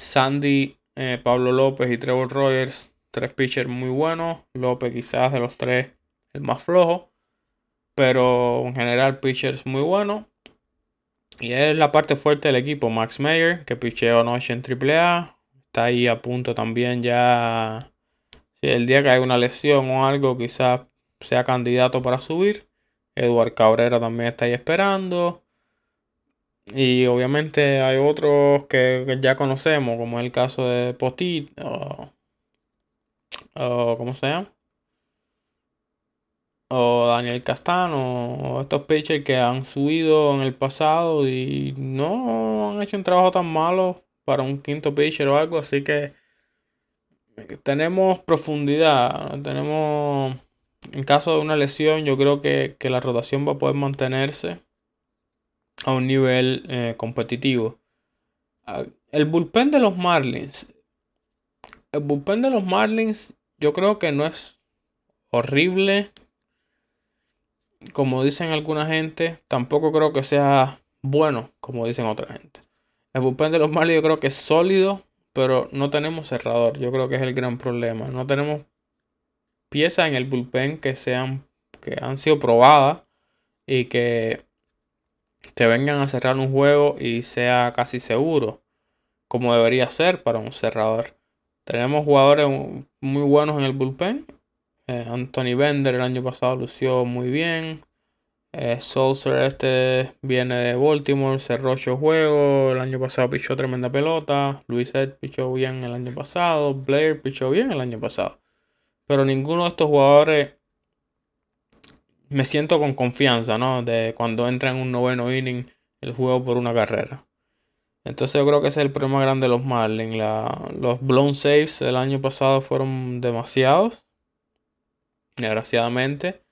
Sandy, eh, Pablo López y Trevor Rogers, tres pitchers muy buenos. López quizás de los tres el más flojo. Pero en general pitchers muy buenos. Y es la parte fuerte del equipo. Max Mayer, que picheó anoche en AAA. Está ahí a punto también ya. Si el día que hay una lesión o algo, quizás sea candidato para subir. Eduard Cabrera también está ahí esperando. Y obviamente hay otros que, ya conocemos, como es el caso de Potit, o, ¿cómo se llama? O Daniel Castano, o estos pitchers que han subido en el pasado y no han hecho un trabajo tan malo para un quinto pitcher o algo, así que tenemos profundidad, tenemos en caso de una lesión, yo creo que, la rotación va a poder mantenerse a un nivel eh, competitivo. Ah, el bullpen de los Marlins. El bullpen de los Marlins, yo creo que no es horrible. Como dicen alguna gente, tampoco creo que sea bueno, como dicen otra gente. El bullpen de los Marlins yo creo que es sólido, pero no tenemos cerrador. Yo creo que es el gran problema. No tenemos piezas en el bullpen que sean que han sido probadas y que te vengan a cerrar un juego y sea casi seguro, como debería ser para un cerrador. Tenemos jugadores muy buenos en el bullpen. Eh, Anthony Bender el año pasado lució muy bien. Eh, este viene de Baltimore, cerró ocho juegos. El año pasado pichó tremenda pelota. Luis Ed pichó bien el año pasado. Blair pichó bien el año pasado. Pero ninguno de estos jugadores me siento con confianza, ¿no? De cuando entra en un noveno inning el juego por una carrera. Entonces yo creo que ese es el problema grande de los Marlins. los blown saves del año pasado fueron demasiados. Desgraciadamente.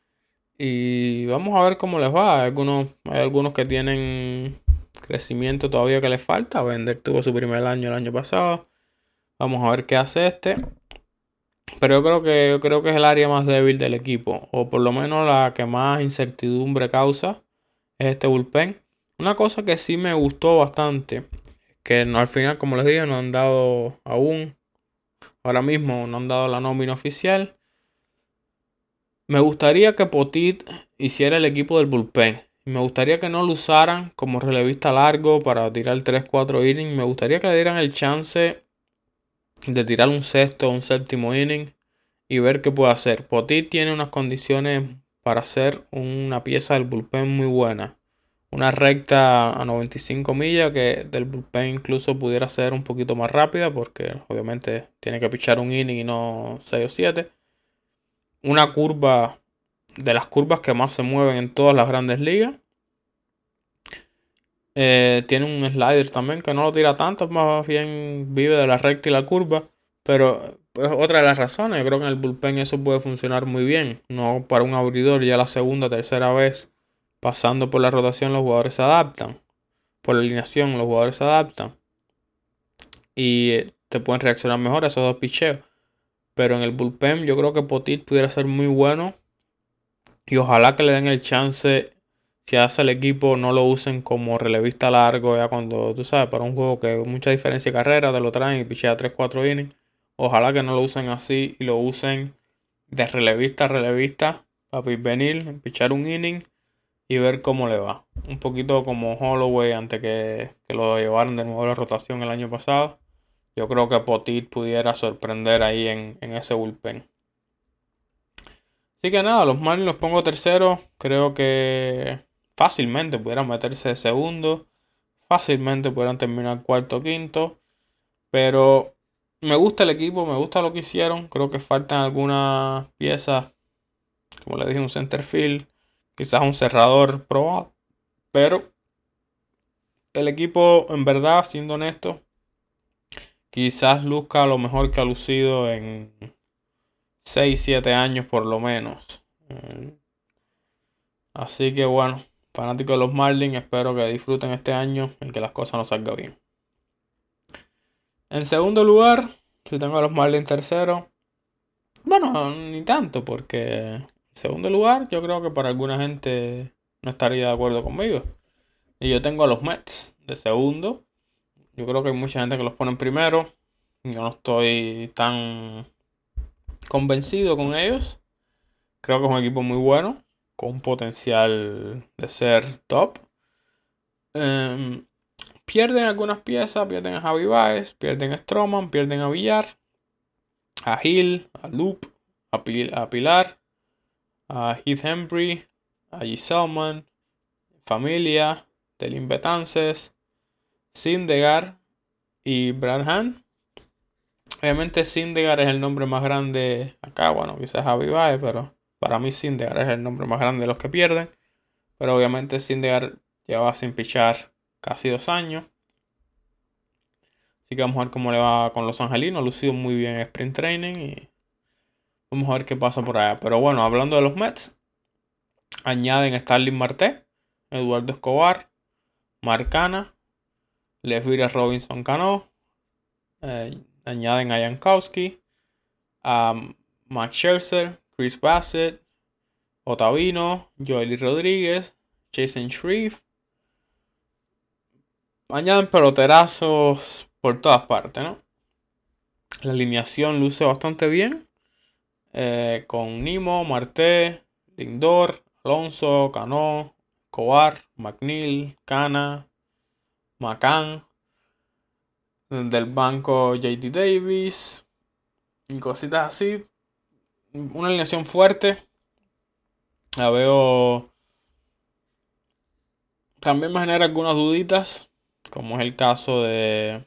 Y vamos a ver cómo les va. Hay algunos, hay algunos que tienen crecimiento todavía que les falta. Vender tuvo su primer año el año pasado. Vamos a ver qué hace este. Pero yo creo que yo creo que es el área más débil del equipo. O por lo menos la que más incertidumbre causa. Es este bullpen. Una cosa que sí me gustó bastante. Que no, al final, como les dije, no han dado aún. Ahora mismo no han dado la nómina oficial. Me gustaría que Potit hiciera el equipo del bullpen. Me gustaría que no lo usaran como relevista largo para tirar 3-4 innings. Me gustaría que le dieran el chance de tirar un sexto o un séptimo inning y ver qué puede hacer. Potit tiene unas condiciones para hacer una pieza del bullpen muy buena. Una recta a 95 millas que del bullpen incluso pudiera ser un poquito más rápida porque obviamente tiene que pichar un inning y no 6 o 7. Una curva de las curvas que más se mueven en todas las grandes ligas. Eh, tiene un slider también que no lo tira tanto, más bien vive de la recta y la curva. Pero pues otra de las razones, yo creo que en el bullpen eso puede funcionar muy bien. No para un abridor, ya la segunda, tercera vez pasando por la rotación los jugadores se adaptan. Por la alineación los jugadores se adaptan. Y eh, te pueden reaccionar mejor a esos dos picheos. Pero en el bullpen yo creo que Potit pudiera ser muy bueno. Y ojalá que le den el chance si hace el equipo no lo usen como relevista largo, ya cuando tú sabes, para un juego que mucha diferencia de carrera, te lo traen y pichea 3-4 innings. Ojalá que no lo usen así y lo usen de relevista a relevista para venir, pichar un inning y ver cómo le va. Un poquito como Holloway antes que, que lo llevaran de nuevo a la rotación el año pasado. Yo creo que Potit pudiera sorprender ahí en, en ese bullpen. Así que nada, los Marlins los pongo tercero. Creo que fácilmente pudieran meterse de segundo. Fácilmente pudieran terminar cuarto o quinto. Pero me gusta el equipo, me gusta lo que hicieron. Creo que faltan algunas piezas. Como le dije, un center field. Quizás un cerrador probado. Pero el equipo, en verdad, siendo honesto, quizás luzca lo mejor que ha lucido en 6, 7 años por lo menos. Eh, así que bueno, fanáticos de los Marlins, espero que disfruten este año y que las cosas nos salgan bien. En segundo lugar, si tengo a los Marlins tercero, bueno, ni tanto, porque en segundo lugar yo creo que para alguna gente no estaría de acuerdo conmigo. Y yo tengo a los Mets de segundo. Yo creo que hay mucha gente que los pone primero. Yo no estoy tan convencido con ellos. Creo que es un equipo muy bueno, con potencial de ser top. Em, pierden algunas piezas, pierden a Javi Baez, pierden a Stroman, pierden a Villar, a Hill, a Loop, a, Pilar, a Heath Embry, a Giselman, Familia, Telin Betances, Sindegar y Brad Obviamente Sindegar es el nombre más grande acá, bueno, quizás Javi pero para mí Sindegar es el nombre más grande de los que pierden. Pero obviamente Sindegar lleva sin pichar casi dos años. Así que vamos a ver cómo le va con los angelinos. Lucido muy bien en sprint training y vamos a ver qué pasa por allá. Pero bueno, hablando de los Mets, añaden Starling Marte, Eduardo Escobar, Marcana, Lesvira Robinson Cano, eh, añaden a Jankowski, a Max Scherzer, Chris Bassett, Otavino, Joely Rodríguez, Jason Shreve. Añaden peloterazos por todas partes, ¿no? La alineación luce bastante bien. Eh, con Nimo, Marte, Lindor, Alonso, Cano, Cobar, McNeil, Cana, Macan, del banco JD Davis y cositas así. Una alineación fuerte. La veo. También me genera algunas duditas, como es el caso de.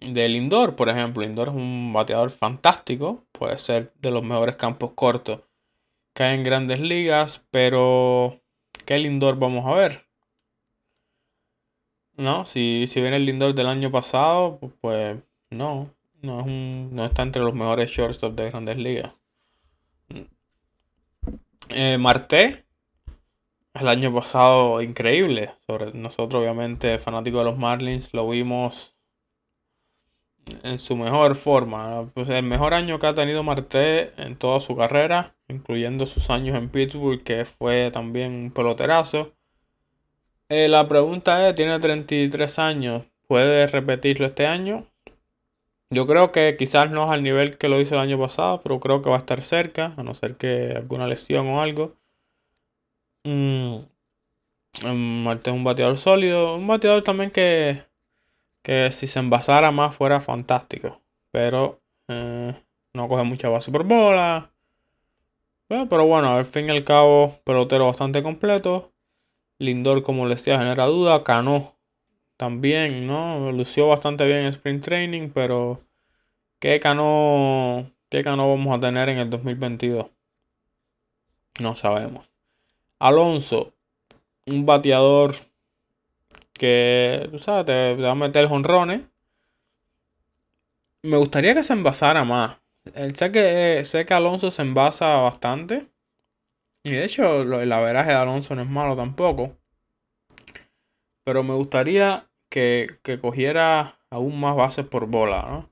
De Lindor, por ejemplo. Lindor es un bateador fantástico. Puede ser de los mejores campos cortos que hay en grandes ligas. Pero. ¿Qué Lindor vamos a ver? No, si, si el Lindor del año pasado, pues no, no, es un, no está entre los mejores shortstop de grandes ligas. Eh, Marte, el año pasado increíble. Nosotros, obviamente, fanáticos de los Marlins, lo vimos en su mejor forma. Pues el mejor año que ha tenido Marte en toda su carrera, incluyendo sus años en Pittsburgh, que fue también un peloterazo. Eh, la pregunta es, tiene 33 años, ¿puede repetirlo este año? Yo creo que quizás no es al nivel que lo hizo el año pasado, pero creo que va a estar cerca, a no ser que alguna lesión o algo. Mm, Marte es un bateador sólido, un bateador también que, que si se envasara más fuera fantástico, pero eh, no coge mucha base por bola. pero bueno, al fin y al cabo, pelotero bastante completo. Lindor, como les decía, genera duda. Cano también, ¿no? Lució bastante bien en Sprint Training, pero ¿qué Cano, qué Cano vamos a tener en el 2022? No sabemos. Alonso, un bateador que, tú sabes, te, va a meter jonrones. Me gustaría que se envasara más. Sé que, sé que Alonso se envasa bastante. Y de hecho, el averaje de Alonso no es malo tampoco. Pero me gustaría que, cogiera aún más bases por bola, ¿no?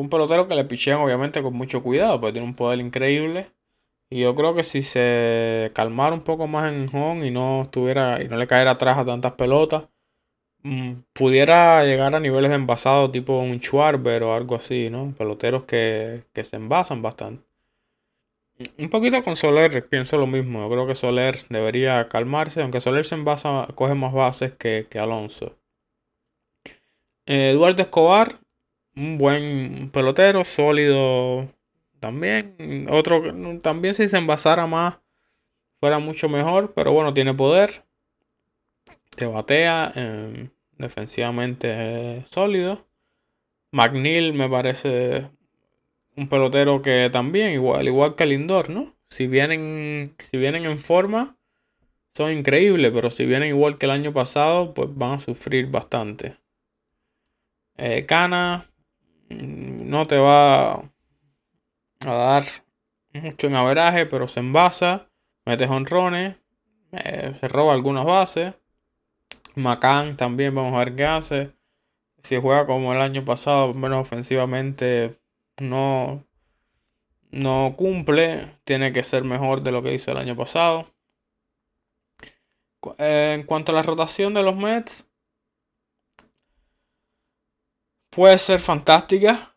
Un pelotero que le pichean obviamente con mucho cuidado, porque tiene un poder increíble. Y yo creo que si se calmara un poco más en home y no estuviera y no le caera atrás a tantas pelotas, mm, pudiera llegar a niveles de envasado tipo un Schwarber o algo así, ¿no? Peloteros que, que se envasan bastante. Un poquito con Soler pienso lo mismo. Yo creo que Soler debería calmarse, aunque Soler se envasa, coge más bases que, Alonso. Eduardo Escobar, un buen pelotero, sólido también. Otro también si se envasara más fuera mucho mejor, pero bueno, tiene poder. Te batea, em, defensivamente sólido. McNeil me parece un pelotero que también, igual, igual que Lindor, ¿no? Si vienen, si vienen en forma, son increíbles, pero si vienen igual que el año pasado, pues van a sufrir bastante. Eh, Cana mm, no te va a dar mucho en averaje, pero se envasa, mete honrones, eh, se roba algunas bases. Macán también, vamos a ver qué hace. Si juega como el año pasado, menos ofensivamente, no, no cumple, tiene que ser mejor de lo que hizo el año pasado. En cuanto a la rotación de los Mets, puede ser fantástica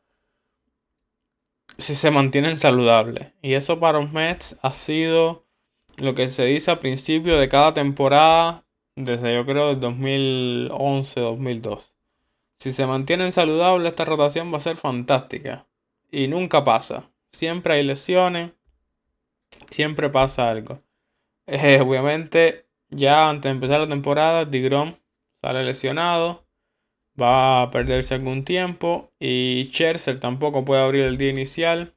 si se mantienen saludables. Y eso para los Mets ha sido lo que se dice al principio de cada temporada, desde yo creo el 2011-2002. Si se mantienen saludables, esta rotación va a ser fantástica y nunca pasa. Siempre hay lesiones, siempre pasa algo. Eh, [laughs] obviamente, ya antes de empezar la temporada, Digrom sale lesionado, va a perderse algún tiempo y Scherzer tampoco puede abrir el día inicial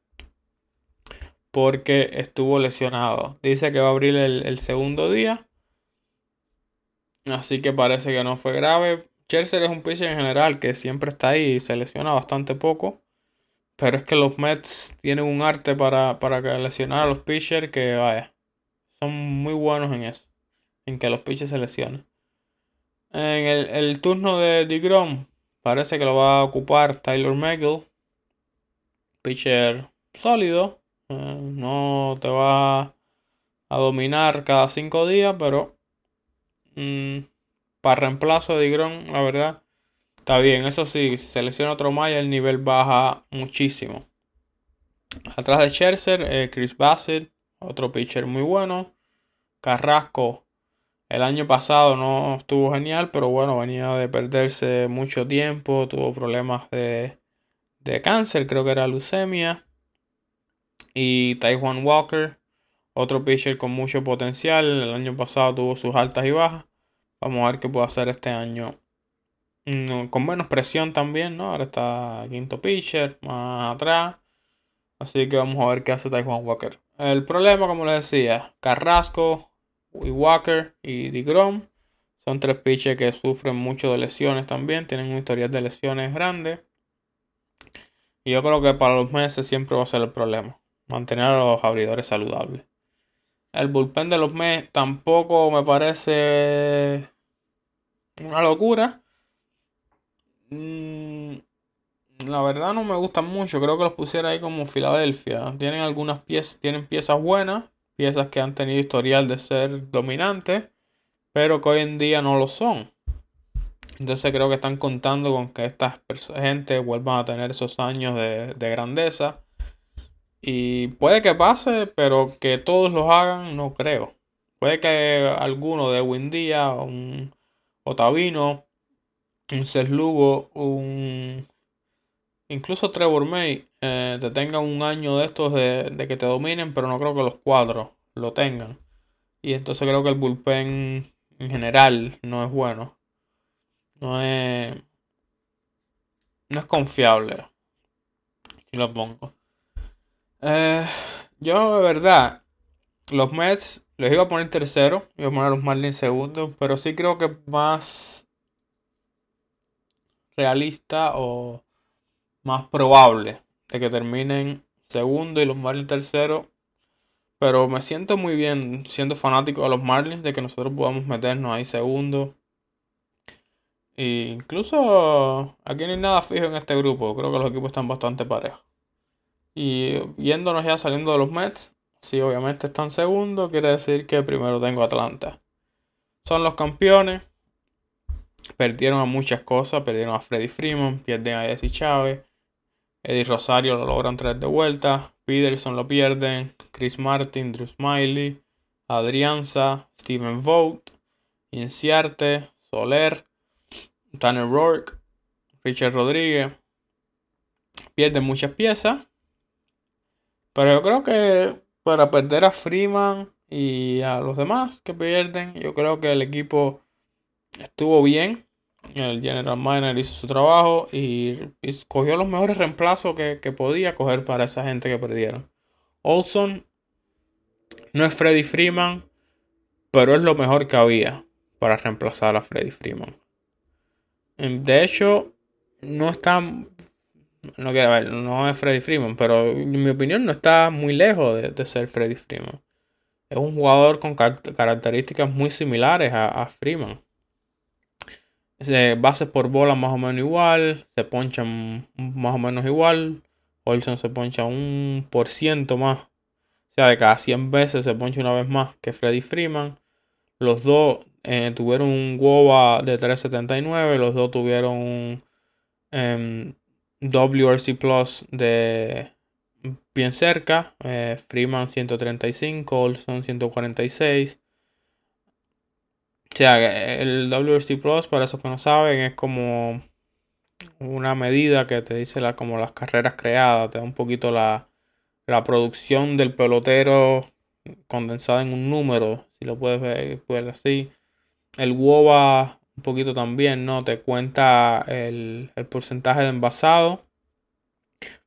porque estuvo lesionado. Dice que va a abrir el, el segundo día. Así que parece que no fue grave. Scherzer es un pitcher en general que siempre está ahí y se lesiona bastante poco. Pero es que los Mets tienen un arte para, para lesionar a los pitchers que, vaya, son muy buenos en eso. En que los pitchers se lesionen. En el, turno de DeGrom, parece que lo va a ocupar Tyler McGill. Pitcher sólido. Eh, no te va a dominar cada cinco días, pero mm, para reemplazo de DeGrom, la verdad, Está bien, eso sí, selecciona otro Maya, el nivel baja muchísimo. Atrás de Scherzer, eh, Chris Bassett, otro pitcher muy bueno. Carrasco, el año pasado no estuvo genial, pero bueno, venía de perderse mucho tiempo, tuvo problemas de, de cáncer, creo que era leucemia. Y Taiwan Walker, otro pitcher con mucho potencial, el año pasado tuvo sus altas y bajas. Vamos a ver qué puede hacer este año con menos presión también, ¿no? Ahora está quinto pitcher, más atrás. Así que vamos a ver qué hace Taiwan Walker. El problema, como les decía, Carrasco, Walker y DeGrom son tres pitchers que sufren mucho de lesiones también. Tienen un historial de lesiones grande. Y yo creo que para los meses siempre va a ser el problema. Mantener a los abridores saludables. El bullpen de los meses tampoco me parece una locura. Mm, la verdad no me gustan mucho. Creo que los pusiera ahí como Filadelfia. Tienen algunas piezas, tienen piezas buenas, piezas que han tenido historial de ser dominantes, pero que hoy en día no lo son. Entonces creo que están contando con que estas gente vuelvan a tener esos años de, grandeza. Y puede que pase, pero que todos los hagan, no creo. Puede que alguno de Windia, un Otavino, un Lugo, un incluso Trevor May eh, te tenga un año de estos de, que te dominen, pero no creo que los cuadros lo tengan. Y entonces creo que el bullpen en general no es bueno. No es. No es confiable. Si lo pongo. Eh, yo, de verdad, los Mets les iba a poner tercero. Iba a poner a los Marlins segundo. Pero sí creo que más realista o más probable de que terminen segundo y los Marlins tercero. Pero me siento muy bien siendo fanático de los Marlins, de que nosotros podamos meternos ahí segundo. E incluso aquí no hay nada fijo en este grupo. Creo que los equipos están bastante parejos. Y viéndonos ya saliendo de los Mets, Si obviamente están segundo, quiere decir que primero tengo Atlanta. Son los campeones. Perdieron a muchas cosas. Perdieron a Freddy Freeman. Pierden a Jesse Chávez. Eddie Rosario lo logran traer de vuelta. Peterson lo pierden. Chris Martin, Drew Smiley. Adrianza, Steven Vogt. Inciarte, Soler. Tanner Rourke. Richard Rodríguez. Pierden muchas piezas. Pero yo creo que para perder a Freeman y a los demás que pierden, yo creo que el equipo estuvo bien. El general manager hizo su trabajo y, escogió los mejores reemplazos que, podía coger para esa gente que perdieron. Olson no es Freddy Freeman, pero es lo mejor que había para reemplazar a Freddy Freeman. De hecho, no está. No quiero no es Freddy Freeman, pero en mi opinión no está muy lejos de, ser Freddy Freeman. Es un jugador con características muy similares a Freeman bases por bola más o menos igual, se ponchan más o menos igual. Olson se poncha un por ciento más. O sea, de cada 100 veces se poncha una vez más que Freddy Freeman. Los dos eh, tuvieron un WOBA de 379. Los dos tuvieron un em, WRC Plus de bien cerca. Eh, Freeman 135, Olson 146. O sea, el WRC Plus, para esos que no saben, es como una medida que te dice la, como las carreras creadas, te da un poquito la, la producción del pelotero condensada en un número, si lo puedes ver, así. El WOBA un poquito también, ¿no? Te cuenta el, porcentaje de envasado,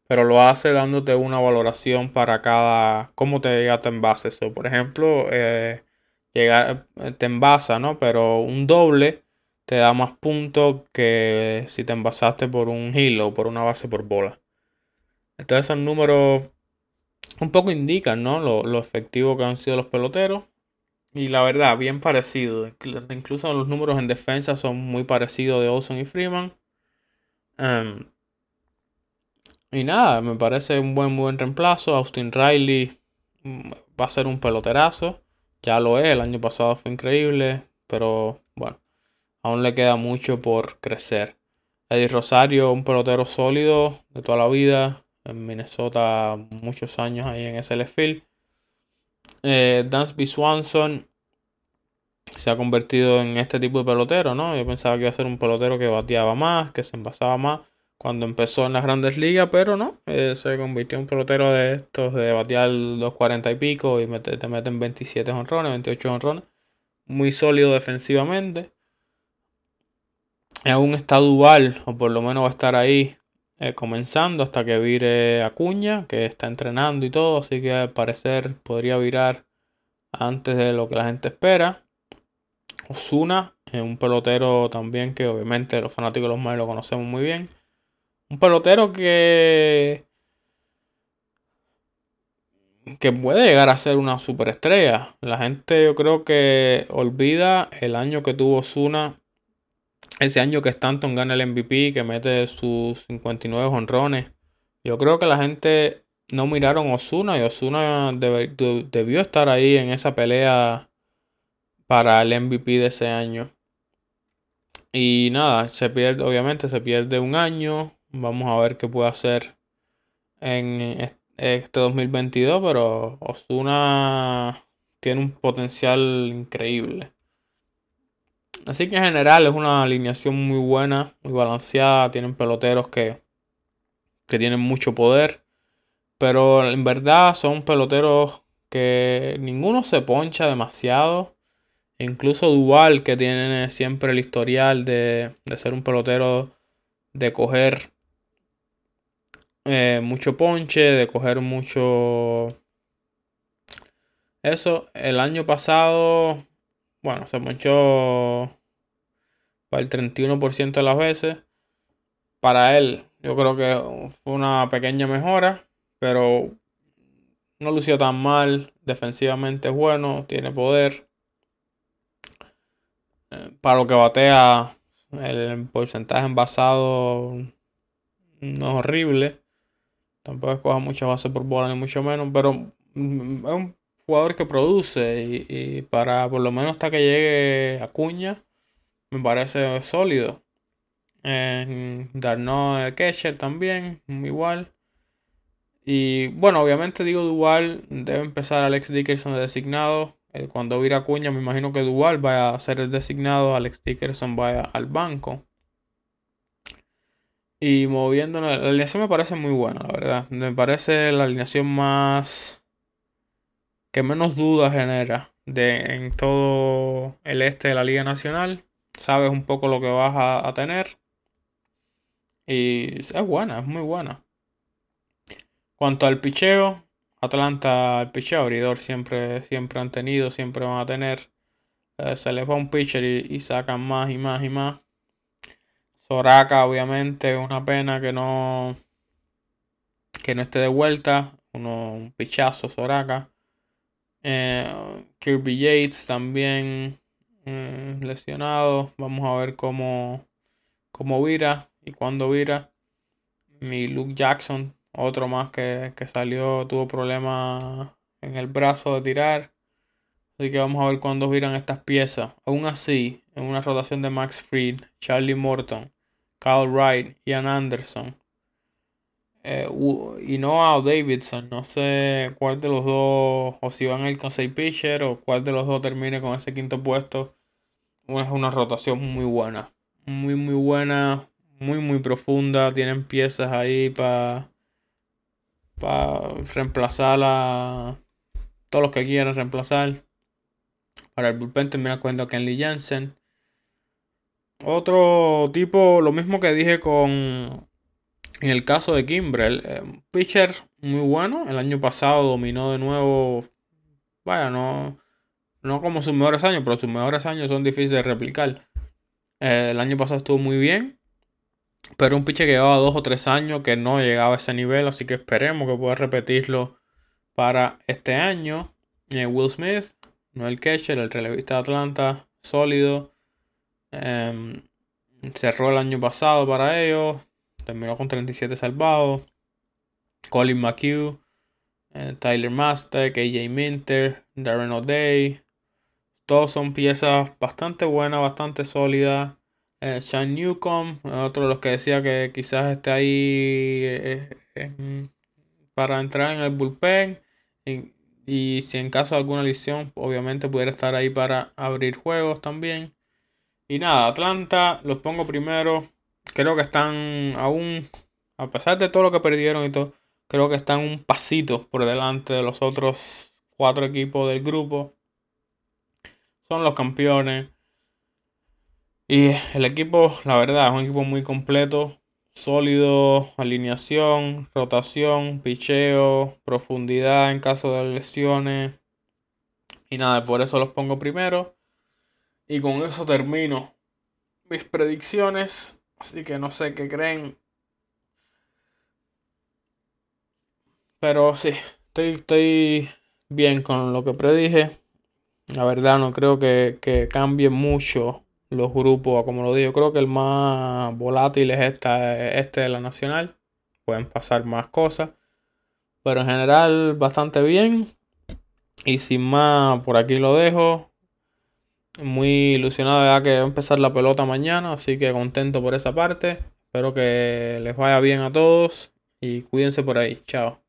pero lo hace dándote una valoración para cada, cómo te llega tu envase. So, por ejemplo, eh, llegar, te envasa, ¿no? Pero un doble te da más puntos que si te envasaste por un hilo o por una base por bola. Entonces esos números un poco indican, ¿no? Lo, efectivo que han sido los peloteros. Y la verdad, bien parecido. Incluso los números en defensa son muy parecidos de Olson y Freeman. Em, y nada, me parece un buen, buen reemplazo. Austin Riley mm, va a ser un peloterazo. Ya lo es, el año pasado fue increíble, pero bueno, aún le queda mucho por crecer. Eddie Rosario, un pelotero sólido de toda la vida, en Minnesota muchos años ahí en ese Field. Eh, Swanson se ha convertido en este tipo de pelotero, ¿no? Yo pensaba que iba a ser un pelotero que bateaba más, que se envasaba más cuando empezó en las grandes ligas, pero no, eh, se convirtió en un pelotero de estos de batear los 40 y pico y te meten 27 honrones, 28 honrones. Muy sólido defensivamente. Aún está Duval, o por lo menos va a estar ahí eh, comenzando hasta que vire Acuña, que está entrenando y todo, así que al parecer podría virar antes de lo que la gente espera. Osuna, es un pelotero también que obviamente los fanáticos de los Mets lo conocemos muy bien. Un pelotero que. que puede llegar a ser una superestrella. La gente, yo creo que olvida el año que tuvo Zuna. Ese año que Stanton gana el MVP, que mete sus 59 honrones. Yo creo que la gente no miraron Osuna y Osuna debió estar ahí en esa pelea para el MVP de ese año. Y nada, se pierde, obviamente se pierde un año. Vamos a ver qué puede hacer en este 2022, pero Osuna tiene un potencial increíble. Así que en general es una alineación muy buena, muy balanceada. Tienen peloteros que, que tienen mucho poder. Pero en verdad son peloteros que ninguno se poncha demasiado. Incluso Duval, que tiene siempre el historial de, de ser un pelotero de coger eh, mucho ponche, de coger mucho... Eso, el año pasado, bueno, se ponchó para el 31% de las veces. Para él, yo creo que fue una pequeña mejora, pero no lució tan mal. Defensivamente es bueno, tiene poder. Eh, para lo que batea, el porcentaje envasado no es horrible. Tampoco escoja mucha base por bola, ni mucho menos. Pero mm, es un jugador que produce y, para por lo menos hasta que llegue a Cuña me parece sólido. En Darno Kesher también, igual. Y bueno, obviamente digo Duval, debe empezar Alex Dickerson de designado. Eh, cuando vira Cuña, me imagino que Duval vaya a ser el designado, Alex Dickerson vaya al banco. Y moviendo la alineación me parece muy buena, la verdad. Me parece la alineación más que menos dudas genera de en todo el este de la Liga Nacional. Sabes un poco lo que vas a, tener. Y es buena, es muy buena. Cuanto al picheo, Atlanta, el picheo abridor siempre, siempre han tenido, siempre van a tener. Eh, se les va un pitcher y, sacan más y más y más. Soraka, obviamente, una pena que no que no esté de vuelta. Uno, un pichazo, Soraka. Eh, Kirby Yates también eh, lesionado. Vamos a ver cómo, cómo vira y cuándo vira. Mi Luke Jackson, otro más que, salió, tuvo problemas en el brazo de tirar. Así que vamos a ver cuándo viran estas piezas. Aún así, en una rotación de Max Fried, Charlie Morton, Kyle Wright, Ian Anderson, eh, y Noah Davidson. No sé cuál de los dos, o si van a ir con 6 pitcher, o cuál de los dos termine con ese quinto puesto. Es una rotación muy buena. Muy, muy buena. Muy, muy profunda. Tienen piezas ahí para para reemplazar a todos los que quieran reemplazar. Para el bullpen termina cuenta Kenley Jensen. Otro tipo, lo mismo que dije con en el caso de Kimbrel, eh, pitcher muy bueno. El año pasado dominó de nuevo. Vaya, no, no como sus mejores años, pero sus mejores años son difíciles de replicar. Eh, el año pasado estuvo muy bien. Pero un pitcher que llevaba dos o tres años que no llegaba a ese nivel. Así que esperemos que pueda repetirlo para este año. Eh, Will Smith, Noel Ketcher, el relevista de Atlanta, sólido. Em, cerró el año pasado para ellos terminó con 37 salvados. Colin McHugh, eh, Tyler Mastek, AJ Minter, Darren O'Day. Todos son piezas bastante buenas, bastante sólidas. Eh, Sean Newcomb, otro de los que decía que quizás esté ahí eh, para entrar en el bullpen. Y, y, si en caso de alguna lesión, obviamente pudiera estar ahí para abrir juegos también. Y nada, Atlanta los pongo primero creo que están aún, a pesar de todo lo que perdieron y todo, creo que están un pasito por delante de los otros cuatro equipos del grupo. Son los campeones. Y el equipo, la verdad, es un equipo muy completo, sólido, alineación, rotación, picheo, profundidad en caso de lesiones. Y nada, por eso los pongo primero. Y con eso termino mis predicciones. Así que no sé qué creen. Pero sí, estoy, estoy bien con lo que predije. La verdad no creo que, que cambie mucho los grupos, como lo digo. Creo que el más volátil es esta, este de la Nacional. Pueden pasar más cosas. Pero en general bastante bien. Y sin más, por aquí lo dejo. Muy ilusionado ya que va a empezar la pelota mañana, así que contento por esa parte. Espero que les vaya bien a todos y cuídense por ahí. Chao.